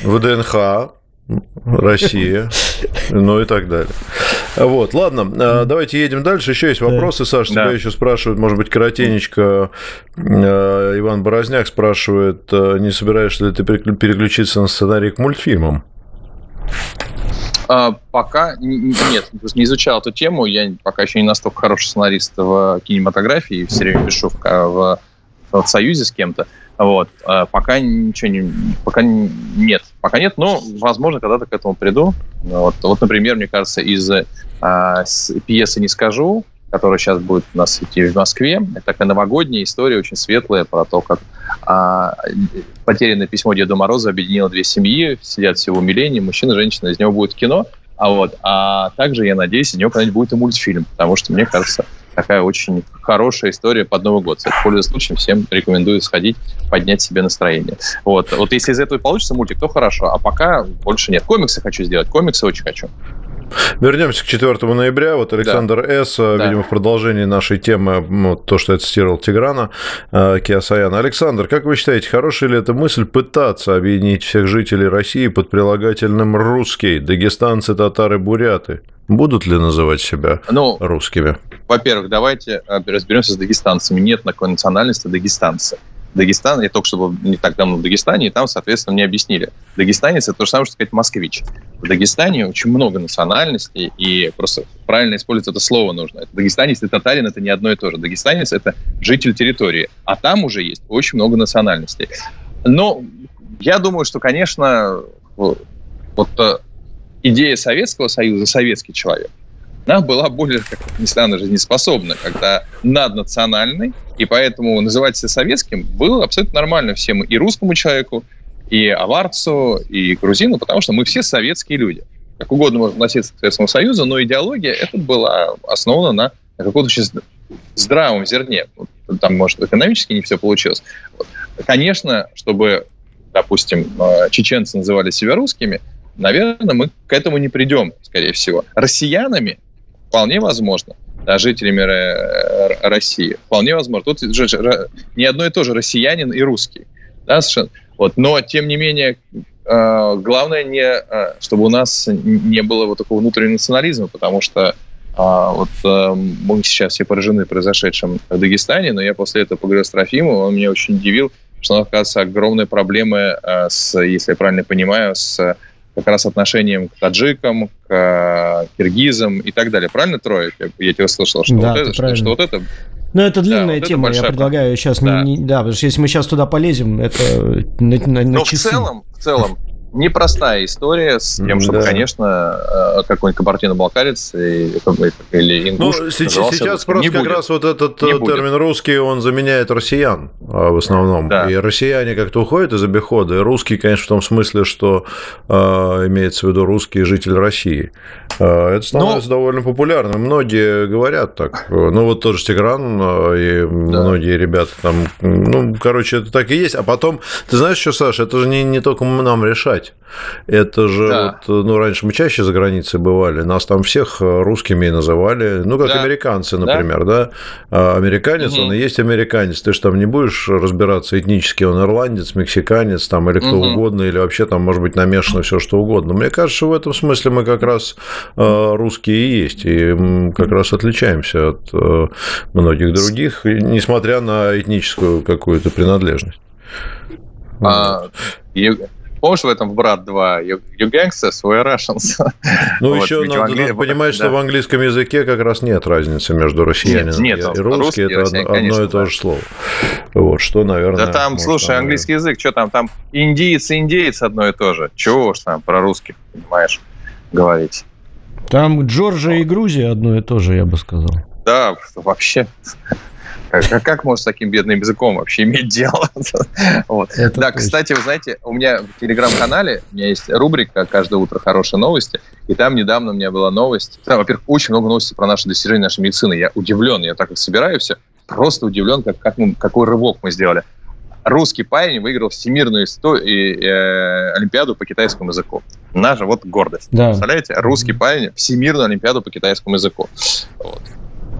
ВДНХ, Россия, ну и так далее. Вот, ладно, а, давайте едем дальше. Еще есть вопросы. Саша, тебя еще спрашивают, может быть, коротенечко. А, Иван Борозняк спрашивает, а, не собираешься ли ты переключиться на сценарий к мультфильмам? А, пока нет, не изучал эту тему. Я пока еще не настолько хороший сценарист в кинематографии, все время пишу в, в, в союзе с кем-то. Вот. А пока ничего не, пока нет, пока нет, но возможно когда-то к этому приду. Вот, вот например, мне кажется, из а, пьесы не скажу, которая сейчас будет у нас идти в Москве, это такая новогодняя история, очень светлая про то, как а, потерянное письмо Деда Мороза объединило две семьи, сидят все в умилении, мужчина, женщина, из него будет кино, а вот, а также я надеюсь, из него когда-нибудь будет и мультфильм, потому что мне кажется, такая очень хорошая история под Новый год. Кстати, пользуясь случаем, всем рекомендую сходить, поднять себе настроение. Вот. вот если из этого получится мультик, то хорошо. А пока больше нет. Комиксы хочу сделать. Комиксы очень хочу. Вернемся к 4 ноября. Вот Александр да. С., да. видимо, в продолжении нашей темы, вот то, что я цитировал Тиграна э, Киасаяна. Александр, как вы считаете, хорошая ли эта мысль пытаться объединить всех жителей России под прилагательным «русский», дагестанцы, татары, буряты? Будут ли называть себя ну, русскими? Во-первых, давайте э, разберемся с дагестанцами. Нет такой национальности дагестанцы. Дагестан, я только что был не так давно в Дагестане, и там, соответственно, мне объяснили. Дагестанец – это то же самое, что сказать москвич. В Дагестане очень много национальностей, и просто правильно использовать это слово нужно. Это дагестанец и татарин – это не одно и то же. Дагестанец – это житель территории, а там уже есть очень много национальностей. Но я думаю, что, конечно, вот э, идея Советского Союза, советский человек, она была более, как ни странно, жизнеспособна, когда наднациональный, и поэтому называть себя советским было абсолютно нормально всем, и русскому человеку, и аварцу, и грузину, потому что мы все советские люди. Как угодно можно относиться к Советскому Союзу, но идеология эта была основана на, на каком-то здравом зерне. Там, может, экономически не все получилось. Конечно, чтобы, допустим, э, чеченцы называли себя русскими, наверное, мы к этому не придем, скорее всего. Россиянами вполне возможно, да, жителями России, вполне возможно. Тут не одно и то же россиянин и русский. Да, совершенно. Вот. Но, тем не менее, э, главное, не, э, чтобы у нас не было вот такого внутреннего национализма, потому что а, вот э, мы сейчас все поражены произошедшим в Дагестане, но я после этого поговорил с Трофимовым, он меня очень удивил, что, оказывается, огромные проблемы, с, если я правильно понимаю, с как раз отношением к таджикам, к э, киргизам и так далее. Правильно, Трое? Я, я тебя слышал, что, да, вот это, что, что вот это ну, это длинная да, тема, вот я предлагаю сейчас да. Не, не... Да, потому что если мы сейчас туда полезем, это на, на, на Но часы. в целом, в целом, непростая история с тем, чтобы, да. конечно, э, какой-нибудь кабардино-балкарец или ингуш... Ну, сейчас, сейчас просто как будет. раз вот этот не термин будет. «русский», он заменяет россиян а, в основном. Да. И россияне как-то уходят из обихода, и русский, конечно, в том смысле, что э, имеется в виду русский житель России. Э, это становится Но... довольно популярным. Многие говорят так. Ну, вот тоже Тигран и да. многие ребята там... Ну, короче, это так и есть. А потом, ты знаешь что, Саша, это же не, не только нам решать. Это же да. вот, ну, раньше мы чаще за границей бывали, нас там всех русскими называли, ну, как да. американцы, например, да. да? Американец, угу. он и есть американец. Ты же там не будешь разбираться этнически, он ирландец, мексиканец, там, или кто угу. угодно, или вообще там, может быть, намешано все что угодно. Мне кажется, в этом смысле мы как раз э, русские и есть, и как раз отличаемся от э, многих других, несмотря на этническую какую-то принадлежность. А, Помнишь в этом «Брат 2» «You, you gangsters, we Russians». Ну, вот, еще надо, Англи... надо понимать, да. что в английском языке как раз нет разницы между россиянином нет, нет, и русский. русский это одно, конечно, и то же слово. Вот, что, наверное... Да там, слушай, там, английский язык, что там? Там индиец и индеец одно и то же. Чего уж там про русских, понимаешь, говорить. Там Джорджия и Грузия одно и то же, я бы сказал. Да, вообще. Как, как можно с таким бедным языком вообще иметь дело? вот. Да, кстати, вы знаете, у меня в телеграм-канале у меня есть рубрика «Каждое утро хорошие новости», и там недавно у меня была новость. Там, во-первых, очень много новостей про наши достижения нашей медицины. Я удивлен, я так вот собираю все, просто удивлен, как, как мы, какой рывок мы сделали. Русский парень выиграл всемирную историю, э, олимпиаду по китайскому языку. Наша вот гордость. Да. Представляете? Русский парень всемирную олимпиаду по китайскому языку. Вот.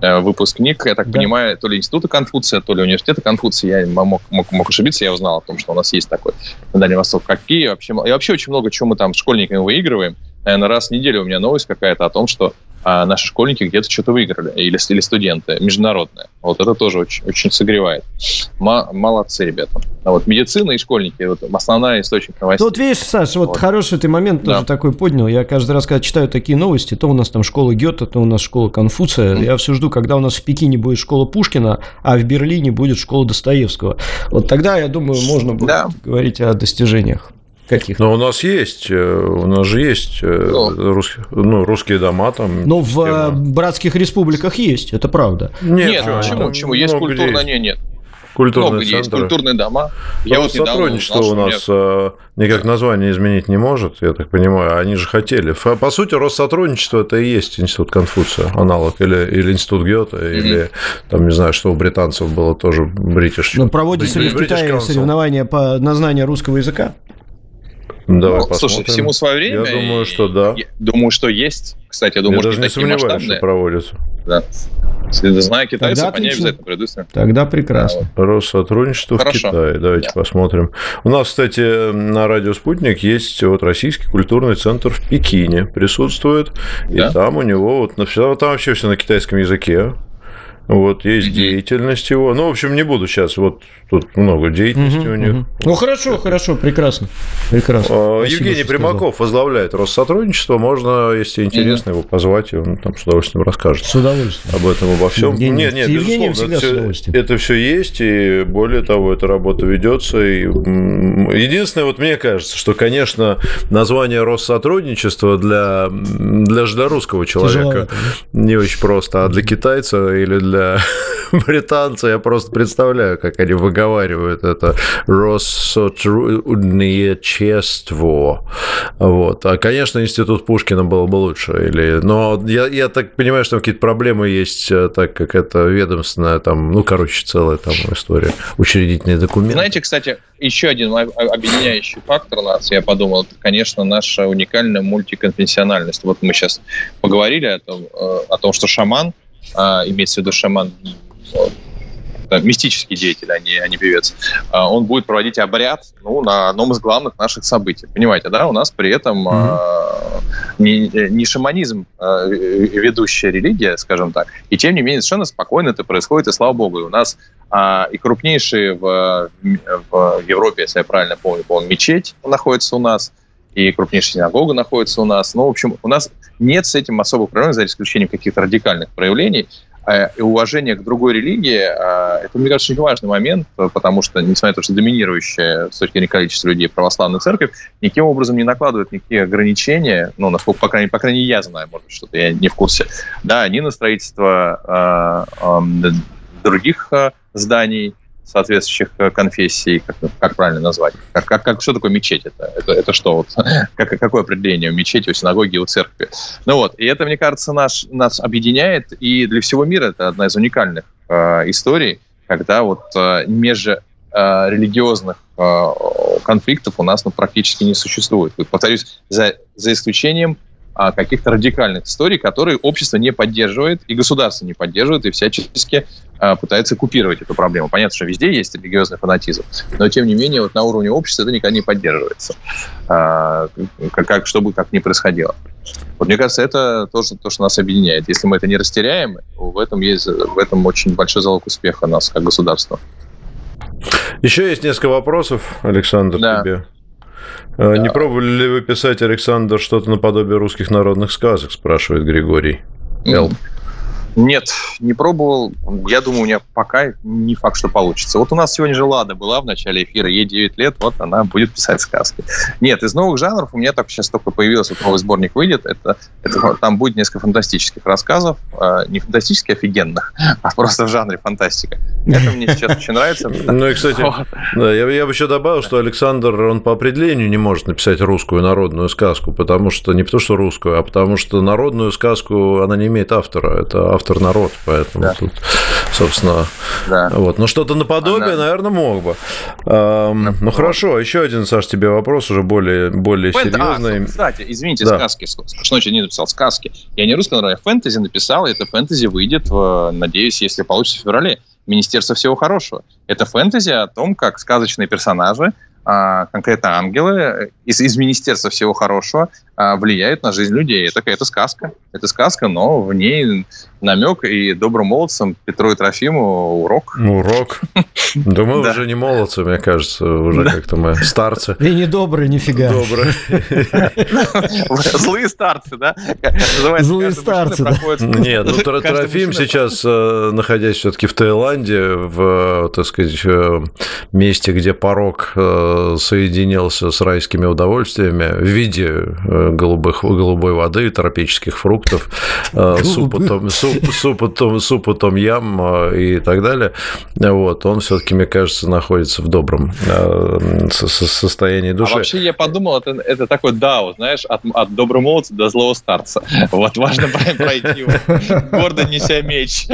Э, выпускник, я так да. понимаю, то ли института Конфуция, то ли университета Конфуция. Я мог, мог, мог ошибиться, я узнал о том, что у нас есть такой на Дальнем Востоке. Какие вообще... И вообще очень много чего мы там с школьниками выигрываем. Наверное, раз в неделю у меня новость какая-то о том, что а наши школьники где-то что-то выиграли, или, или студенты, международные. Вот это тоже очень, очень согревает. М- молодцы, ребята. А вот медицина и школьники, вот основная источник новостей. Ну, вот видишь, Саш, вот, вот. хороший ты момент да. тоже такой поднял. Я каждый раз, когда читаю такие новости, то у нас там школа Гёте, то у нас школа Конфуция. Mm. Я все жду, когда у нас в Пекине будет школа Пушкина, а в Берлине будет школа Достоевского. Вот тогда, я думаю, можно будет да. говорить о достижениях. Каких? Но у нас есть, э, у нас же есть э, ну. русские, ну, русские дома там. Но в тема. братских республиках есть, это правда. Нет, нет а, почему? Почему? Есть культурно, нет, нет. Культурные много есть культурные дома. Я вот сотрудничество узнал, у нас меня... Э, никак название изменить не может, я так понимаю. Они же хотели. По сути, Россотрудничество это и есть институт Конфуция, аналог, или, или институт Гёте, mm-hmm. или там не знаю, что у британцев было тоже бритиш. Но проводятся ли в Китае соревнования по на знание русского языка? Давай ну, посмотрим. Слушай, всему свое время. Я думаю, что да. Я думаю, что есть. Кстати, я думаю, я даже не сомневаюсь, масштабные. что проводятся. Да. Если знаю китайцев, они обязательно придут. Тогда прекрасно. Да, Россотрудничество Хорошо. в Китае. Давайте да. посмотрим. У нас, кстати, на радио «Спутник» есть вот Российский культурный центр в Пекине присутствует. Да? И там у него вот, там вообще все на китайском языке. Вот, есть mm-hmm. деятельность его. Ну, в общем, не буду сейчас, вот тут много деятельности mm-hmm. у них. Mm-hmm. Ну, хорошо, хорошо, прекрасно. прекрасно. А, Спасибо, Евгений Примаков возглавляет Россотрудничество. Можно, если интересно, mm-hmm. его позвать, и он там с удовольствием расскажет. С удовольствием. Об этом обо всем. Евгений, нет, нет, Евгений безусловно, это все, это все есть, и более того, эта работа ведется. И... Единственное, вот мне кажется, что, конечно, название Россотрудничества для, для, для русского человека Тяжеловато, не очень просто, а для китайца или для для британца, я просто представляю, как они выговаривают это Россотрудничество. Вот. А, конечно, институт Пушкина было бы лучше. Или... Но я, я так понимаю, что какие-то проблемы есть, э, так как это ведомственная, там, ну, короче, целая там история, учредительный документ. Знаете, кстати, еще один объединяющий фактор нас, я подумал, это, конечно, наша уникальная мультиконфессиональность. Вот мы сейчас поговорили о том, э, о том что шаман – а, имеется в виду шаман, мистический деятель, а не, а не певец, а, он будет проводить обряд ну, на одном из главных наших событий. Понимаете, да? У нас при этом mm-hmm. не, не шаманизм а, ведущая религия, скажем так, и тем не менее совершенно спокойно это происходит, и слава богу. И у нас а, и крупнейшие в, в Европе, если я правильно помню, помню, мечеть находится у нас, и крупнейшая синагога находится у нас. Ну, в общем, у нас нет с этим особых проблем, за исключением каких-то радикальных проявлений. э, и уважение к другой религии, э, это, мне кажется, очень важный момент, потому что, несмотря на то, что доминирующая с точки зрения количества людей православная церковь, никаким образом не накладывает никакие ограничения, ну, насколько, по крайней, по крайней мере, я знаю, может что-то я не в курсе, да, ни на строительство э, э, других зданий, соответствующих э, конфессий, как, как правильно назвать? Как, как, как, что такое мечеть? Это, это, это что? Вот, как, какое определение у мечети, у синагоги, у церкви? Ну вот, и это, мне кажется, наш, нас объединяет, и для всего мира это одна из уникальных э, историй, когда вот э, межрелигиозных э, э, конфликтов у нас ну, практически не существует. Повторюсь, за, за исключением а, каких-то радикальных историй, которые общество не поддерживает, и государство не поддерживает, и всячески а, пытается купировать эту проблему. Понятно, что везде есть религиозный фанатизм, но тем не менее вот на уровне общества это никогда не поддерживается, а, как, что бы как ни происходило. Вот мне кажется, это тоже то, что нас объединяет. Если мы это не растеряем, в этом есть в этом очень большой залог успеха нас как государства. Еще есть несколько вопросов, Александр, да. тебе. Э, не пробовали ли вы писать, Александр, что-то наподобие русских народных сказок, спрашивает Григорий. Эл. Нет, не пробовал. Я думаю, у меня пока не факт, что получится. Вот у нас сегодня же Лада была в начале эфира, ей 9 лет, вот она будет писать сказки. Нет, из новых жанров у меня так сейчас только появился, вот новый сборник выйдет. Это, это, там будет несколько фантастических рассказов, э, не фантастически офигенных, а просто в жанре фантастика. Это мне сейчас очень нравится. Ну и, кстати, я бы еще добавил, что Александр, он по определению не может написать русскую народную сказку, потому что, не потому что русскую, а потому что народную сказку, она не имеет автора. Это автор автор народ, поэтому да. тут, собственно, да. вот. Но что-то наподобие, Она... наверное, мог бы. Эм, ну хорошо, еще один, Саш, тебе вопрос уже более, более Фэнт... серьезный. А, кстати, извините, да. сказки. Что значит не написал сказки? Я не русский, я фэнтези написал, и это фэнтези выйдет, в, надеюсь, если получится в феврале. Министерство всего хорошего. Это фэнтези о том, как сказочные персонажи а, конкретно ангелы из, из Министерства всего хорошего а, влияют на жизнь людей. Это, это сказка. Это сказка, но в ней намек и добрым молодцам Петру и Трофиму урок. Урок. Да мы уже не молодцы, мне кажется, уже как-то мы старцы. И не добрые, нифига. Добрые. Злые старцы, да? Злые старцы, Нет, ну Трофим сейчас, э, находясь все-таки в Таиланде, в, так сказать, э, месте, где порог э, соединился с райскими удовольствиями в виде голубых, голубой воды, тропических фруктов, супа, том, суп, супа, том, супа том ям и так далее, вот, он все-таки, мне кажется, находится в добром состоянии души. А вообще я подумал, это, это такой дао, знаешь, от, от доброго молодца до злого старца. Вот важно пройти, гордо неся меч.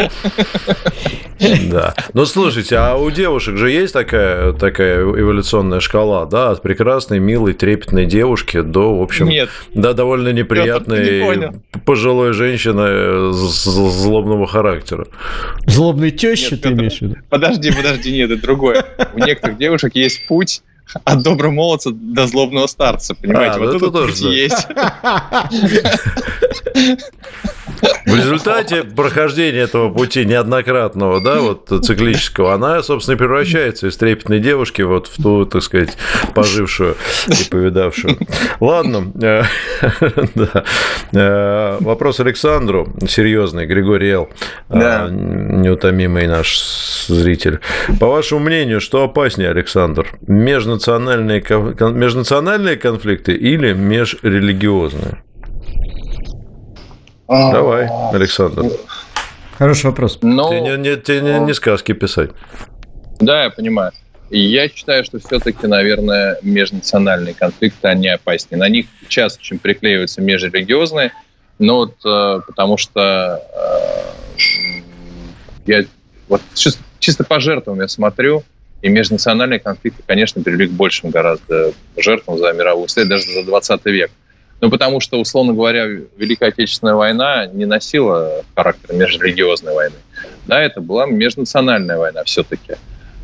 Да. Ну, слушайте, а у девушек же есть такая, такая эволюционная шкала, да, от прекрасной, милой, трепетной девушки до, в общем, Нет. да, довольно неприятной не пожилой женщины злобного характера. Злобной тещи ты имеешь в виду? Подожди, подожди, нет, это другое. У некоторых девушек есть путь от доброго молодца до злобного старца, понимаете? А, вот ну, тут тоже, да. есть. В результате прохождения этого пути неоднократного, да, вот циклического, она, собственно, превращается из трепетной девушки вот в ту, так сказать, пожившую и повидавшую. Ладно, э, да. Э, вопрос Александру, серьезный, Григорий Эл, э, да. неутомимый наш зритель. По вашему мнению, что опаснее, Александр, межнациональные, межнациональные конфликты или межрелигиозные? Давай, Александр. Хороший вопрос. Но... Ты не, не, ты не, не сказки писать. Да, я понимаю. Я считаю, что все-таки, наверное, межнациональные конфликты, они опаснее. На них часто чем приклеиваются межрелигиозные, но вот э, потому что э, я вот чисто, чисто по жертвам я смотрю, и межнациональные конфликты, конечно, привели к большим гораздо жертвам за мировую историю, даже за 20 век. Ну, потому что, условно говоря, Великая Отечественная война не носила характер межрелигиозной войны. Да, это была межнациональная война все-таки.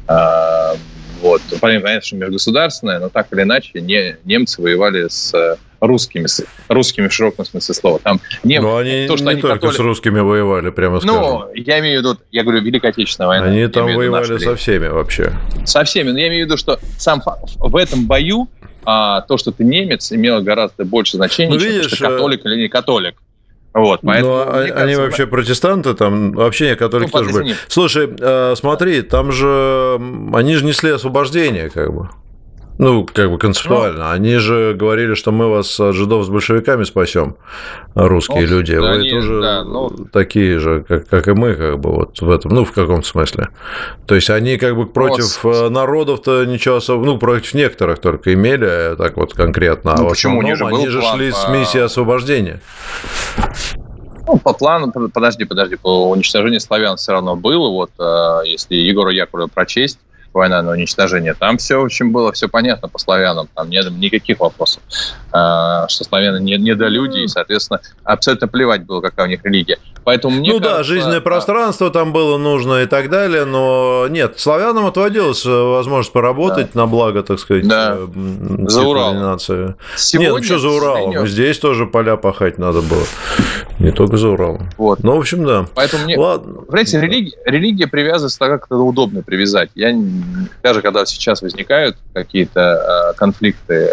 А, вот. Понятно, что межгосударственная, но так или иначе не, немцы воевали с русскими, русскими в широком смысле слова. Там не, но они то, что не они только католи... с русскими воевали, прямо скажем. Ну, я имею в виду, я говорю, Великая Отечественная война. Они там воевали со всеми вообще. Со всеми, но я имею в виду, что сам в этом бою а то, что ты немец, имело гораздо больше значения, ну, чем видишь, что ты католик или не католик. Вот, поэтому, Но а кажется, они вообще протестанты, там вообще католики ну, тоже были. Слушай, э, смотри, там же они же несли освобождение, как бы. Ну, как бы концептуально. Ну, они же говорили, что мы вас от жидов с большевиками спасем, русские ну, люди. Вы они, тоже да, ну... такие же, как, как и мы, как бы вот в этом, ну, в каком смысле. То есть они как бы против вот. народов-то ничего особо, ну, против некоторых только имели, так вот конкретно. А ну, а почему? Основном, они же, же шли с миссией освобождения. Ну, по плану, подожди, подожди, по уничтожению славян все равно было. Вот э, если Егора Яковлева прочесть, война на уничтожение. Там все, в общем, было все понятно по славянам, там нет никаких вопросов, а, что славяне не, недолюди, и, соответственно, абсолютно плевать было, какая у них религия. Поэтому мне ну кажется, да, жизненное пространство там было нужно и так далее, но нет, славянам отводилась э, возможность поработать да. на благо, так сказать, да. Э, за Урал. Сегодня, нет, ну что за Уралом? Здесь тоже поля пахать надо было. Не только за Уралом. Вот. Ну, в общем, да. Поэтому мне, Ладно. Понимаете, религия, религия привязывается так, как это удобно привязать. Я даже когда сейчас возникают какие-то э, конфликты,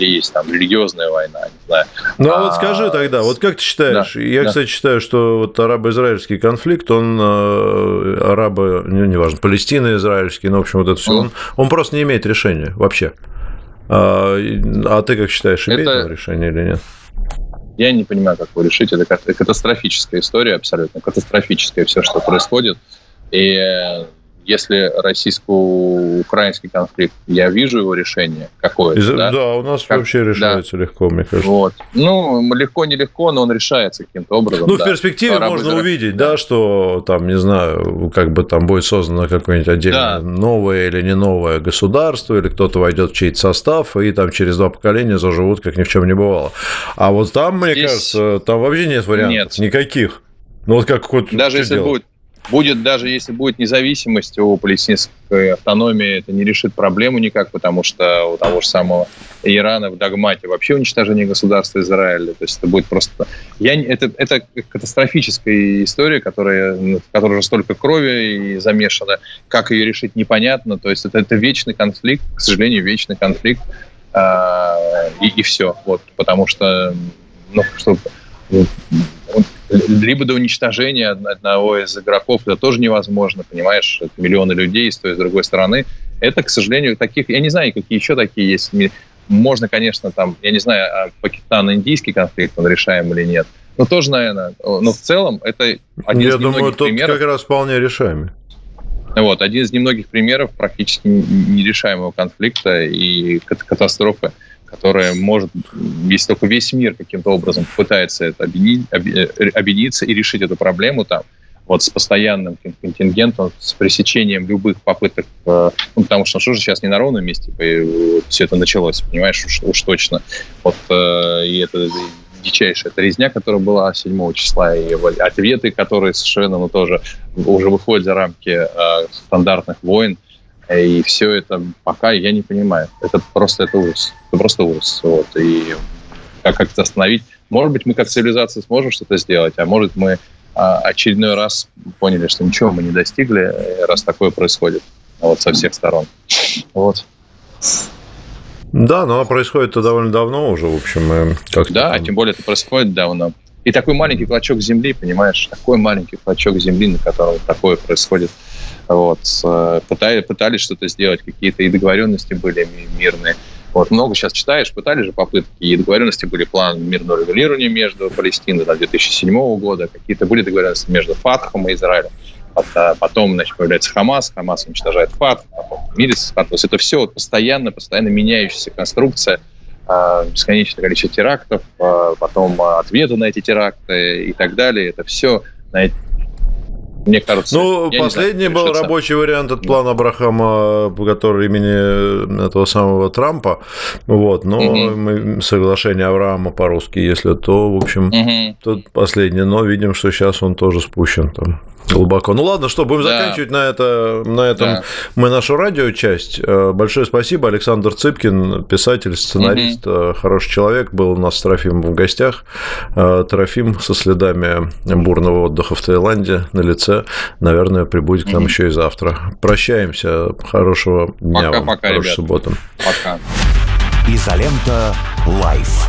где есть там религиозная война, не знаю. Ну, а, вот скажи тогда, вот как ты считаешь? Да, я, да. кстати, считаю, что вот арабо-израильский конфликт, он э, арабо, не, неважно, палестино-израильский, ну, в общем, вот это все, mm. он, он просто не имеет решения вообще. А, а ты как считаешь, имеет это... решение или нет? Я не понимаю, как его решить. Это катастрофическая история абсолютно, катастрофическая все, что происходит. И если российско-украинский конфликт, я вижу его решение какое-то. Да? да, у нас как, вообще решается да. легко, мне кажется. Вот. Ну, легко, нелегко, но он решается каким-то образом. Ну, да. в перспективе Пора можно увидеть, да. да, что там, не знаю, как бы там будет создано какое-нибудь отдельное да. новое или не новое государство, или кто-то войдет в чей-то состав, и там через два поколения заживут, как ни в чем не бывало. А вот там, мне Здесь... кажется, там вообще нет вариантов нет. никаких. Ну, вот как вот Даже если делать? будет Будет даже если будет независимость у палестинской автономии, это не решит проблему никак, потому что у того же самого Ирана в догмате вообще уничтожение государства Израиля. То есть это будет просто... Я... Это, это катастрофическая история, которая, в которой уже столько крови и замешана. Как ее решить, непонятно. То есть это, это вечный конфликт, к сожалению, вечный конфликт. А, и, и все. Вот, потому что ну, что, либо до уничтожения одного из игроков, это тоже невозможно, понимаешь, это миллионы людей с той и с другой стороны. Это, к сожалению, таких, я не знаю, какие еще такие есть. Можно, конечно, там, я не знаю, а пакистано-индийский конфликт, он решаем или нет. Но тоже, наверное, но в целом это один я из думаю, немногих примеров. как раз вполне решаемый. Вот, один из немногих примеров практически нерешаемого конфликта и катастрофы которая может, если только весь мир каким-то образом пытается это объединить, э, объединиться и решить эту проблему там, вот с постоянным контингентом, с пресечением любых попыток, э, ну, потому что что же сейчас не на ровном месте все это началось, понимаешь, уж, уж точно. Вот, э, и это дичайшая это резня, которая была 7 числа, и ответы, которые совершенно, ну, тоже уже выходят за рамки стандартных войн, и все это пока я не понимаю. Это просто это ужас. Это просто ужас. Вот. И как, как это остановить? Может быть, мы как цивилизация сможем что-то сделать, а может мы а, очередной раз поняли, что ничего мы не достигли, раз такое происходит вот, со всех сторон. Вот. Да, но происходит это довольно давно уже, в общем. Как да, там... тем более это происходит давно. И такой маленький клочок земли, понимаешь, такой маленький клочок земли, на котором такое происходит. Вот. Пытались, пытались что-то сделать, какие-то и договоренности были мирные. Вот, много сейчас читаешь, пытались же попытки, и договоренности были план мирного регулирования между Палестиной до 2007 года, какие-то были договоренности между Фатхом и Израилем. А потом, значит, появляется Хамас, Хамас уничтожает Фатх, потом мир с Фатх. То есть это все постоянно, постоянно меняющаяся конструкция, а, бесконечное количество терактов, а, потом ответы на эти теракты и так далее. Это все мне кажется. Ну, последний знаю, был решится. рабочий вариант от плана Абрахама, который имени этого самого Трампа. Вот, но угу. мы, соглашение Авраама по-русски, если то, в общем, угу. тот последний. Но видим, что сейчас он тоже спущен там глубоко. Ну ладно, что, будем да. заканчивать на, это, на этом да. мы нашу радиочасть. Э, большое спасибо. Александр Цыпкин, писатель, сценарист, угу. хороший человек, был у нас с Трофимом в гостях. Э, Трофим со следами бурного отдыха в Таиланде на лице, наверное, прибудет к нам угу. еще и завтра. Прощаемся. Хорошего дня пока, вам. Пока, Хорошей субботы. Пока. Изолента Live.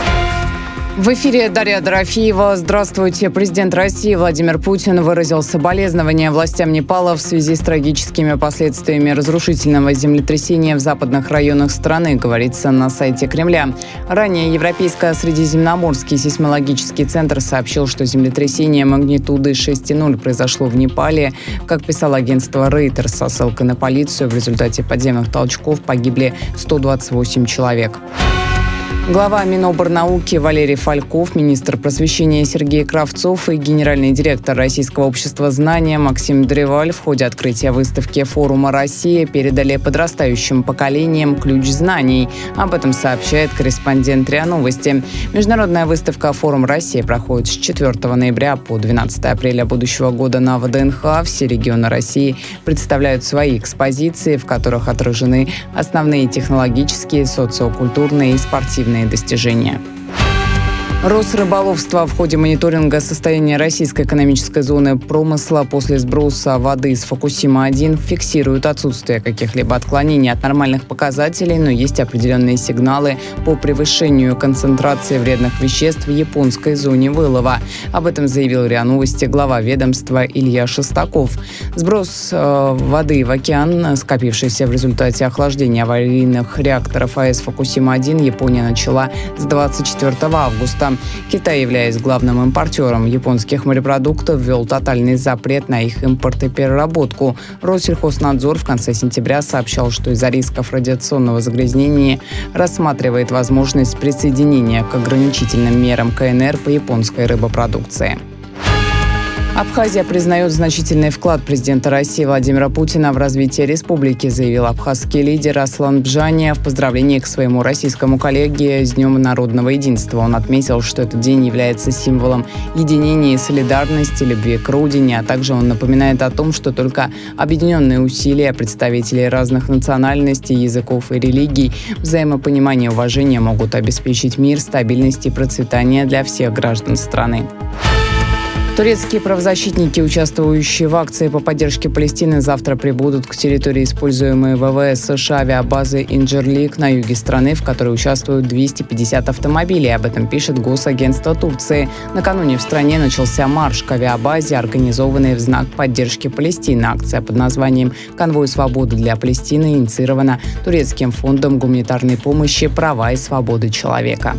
В эфире Дарья Дорофеева. Здравствуйте. Президент России Владимир Путин выразил соболезнования властям Непала в связи с трагическими последствиями разрушительного землетрясения в западных районах страны, говорится на сайте Кремля. Ранее Европейско-Средиземноморский сейсмологический центр сообщил, что землетрясение магнитуды 6,0 произошло в Непале. Как писало агентство Рейтер со ссылкой на полицию, в результате подземных толчков погибли 128 человек. Глава Миноборнауки Валерий Фальков, министр просвещения Сергей Кравцов и генеральный директор Российского общества знания Максим Древаль в ходе открытия выставки форума «Россия» передали подрастающим поколениям ключ знаний. Об этом сообщает корреспондент РИА Новости. Международная выставка «Форум России» проходит с 4 ноября по 12 апреля будущего года на ВДНХ. Все регионы России представляют свои экспозиции, в которых отражены основные технологические, социокультурные и спортивные спортивные достижения. Росрыболовство в ходе мониторинга состояния российской экономической зоны промысла после сброса воды из Фукусима-1 фиксирует отсутствие каких-либо отклонений от нормальных показателей, но есть определенные сигналы по превышению концентрации вредных веществ в японской зоне вылова. Об этом заявил РИА Новости глава ведомства Илья Шестаков. Сброс э, воды в океан, скопившийся в результате охлаждения аварийных реакторов АЭС Фукусима-1, Япония начала с 24 августа. Китай, являясь главным импортером японских морепродуктов, ввел тотальный запрет на их импорт и переработку. Россельхознадзор в конце сентября сообщал, что из-за рисков радиационного загрязнения рассматривает возможность присоединения к ограничительным мерам КНР по японской рыбопродукции. Абхазия признает значительный вклад президента России Владимира Путина в развитие республики, заявил абхазский лидер Аслан Бжания в поздравлении к своему российскому коллеге с Днем народного единства. Он отметил, что этот день является символом единения и солидарности, любви к родине, а также он напоминает о том, что только объединенные усилия представителей разных национальностей, языков и религий, взаимопонимание и уважение могут обеспечить мир, стабильность и процветание для всех граждан страны. Турецкие правозащитники, участвующие в акции по поддержке Палестины, завтра прибудут к территории, используемой ВВС США авиабазы Инджерлик на юге страны, в которой участвуют 250 автомобилей. Об этом пишет Госагентство Турции. Накануне в стране начался марш к авиабазе, организованный в знак поддержки Палестины. Акция под названием «Конвой свободы для Палестины» инициирована Турецким фондом гуманитарной помощи «Права и свободы человека».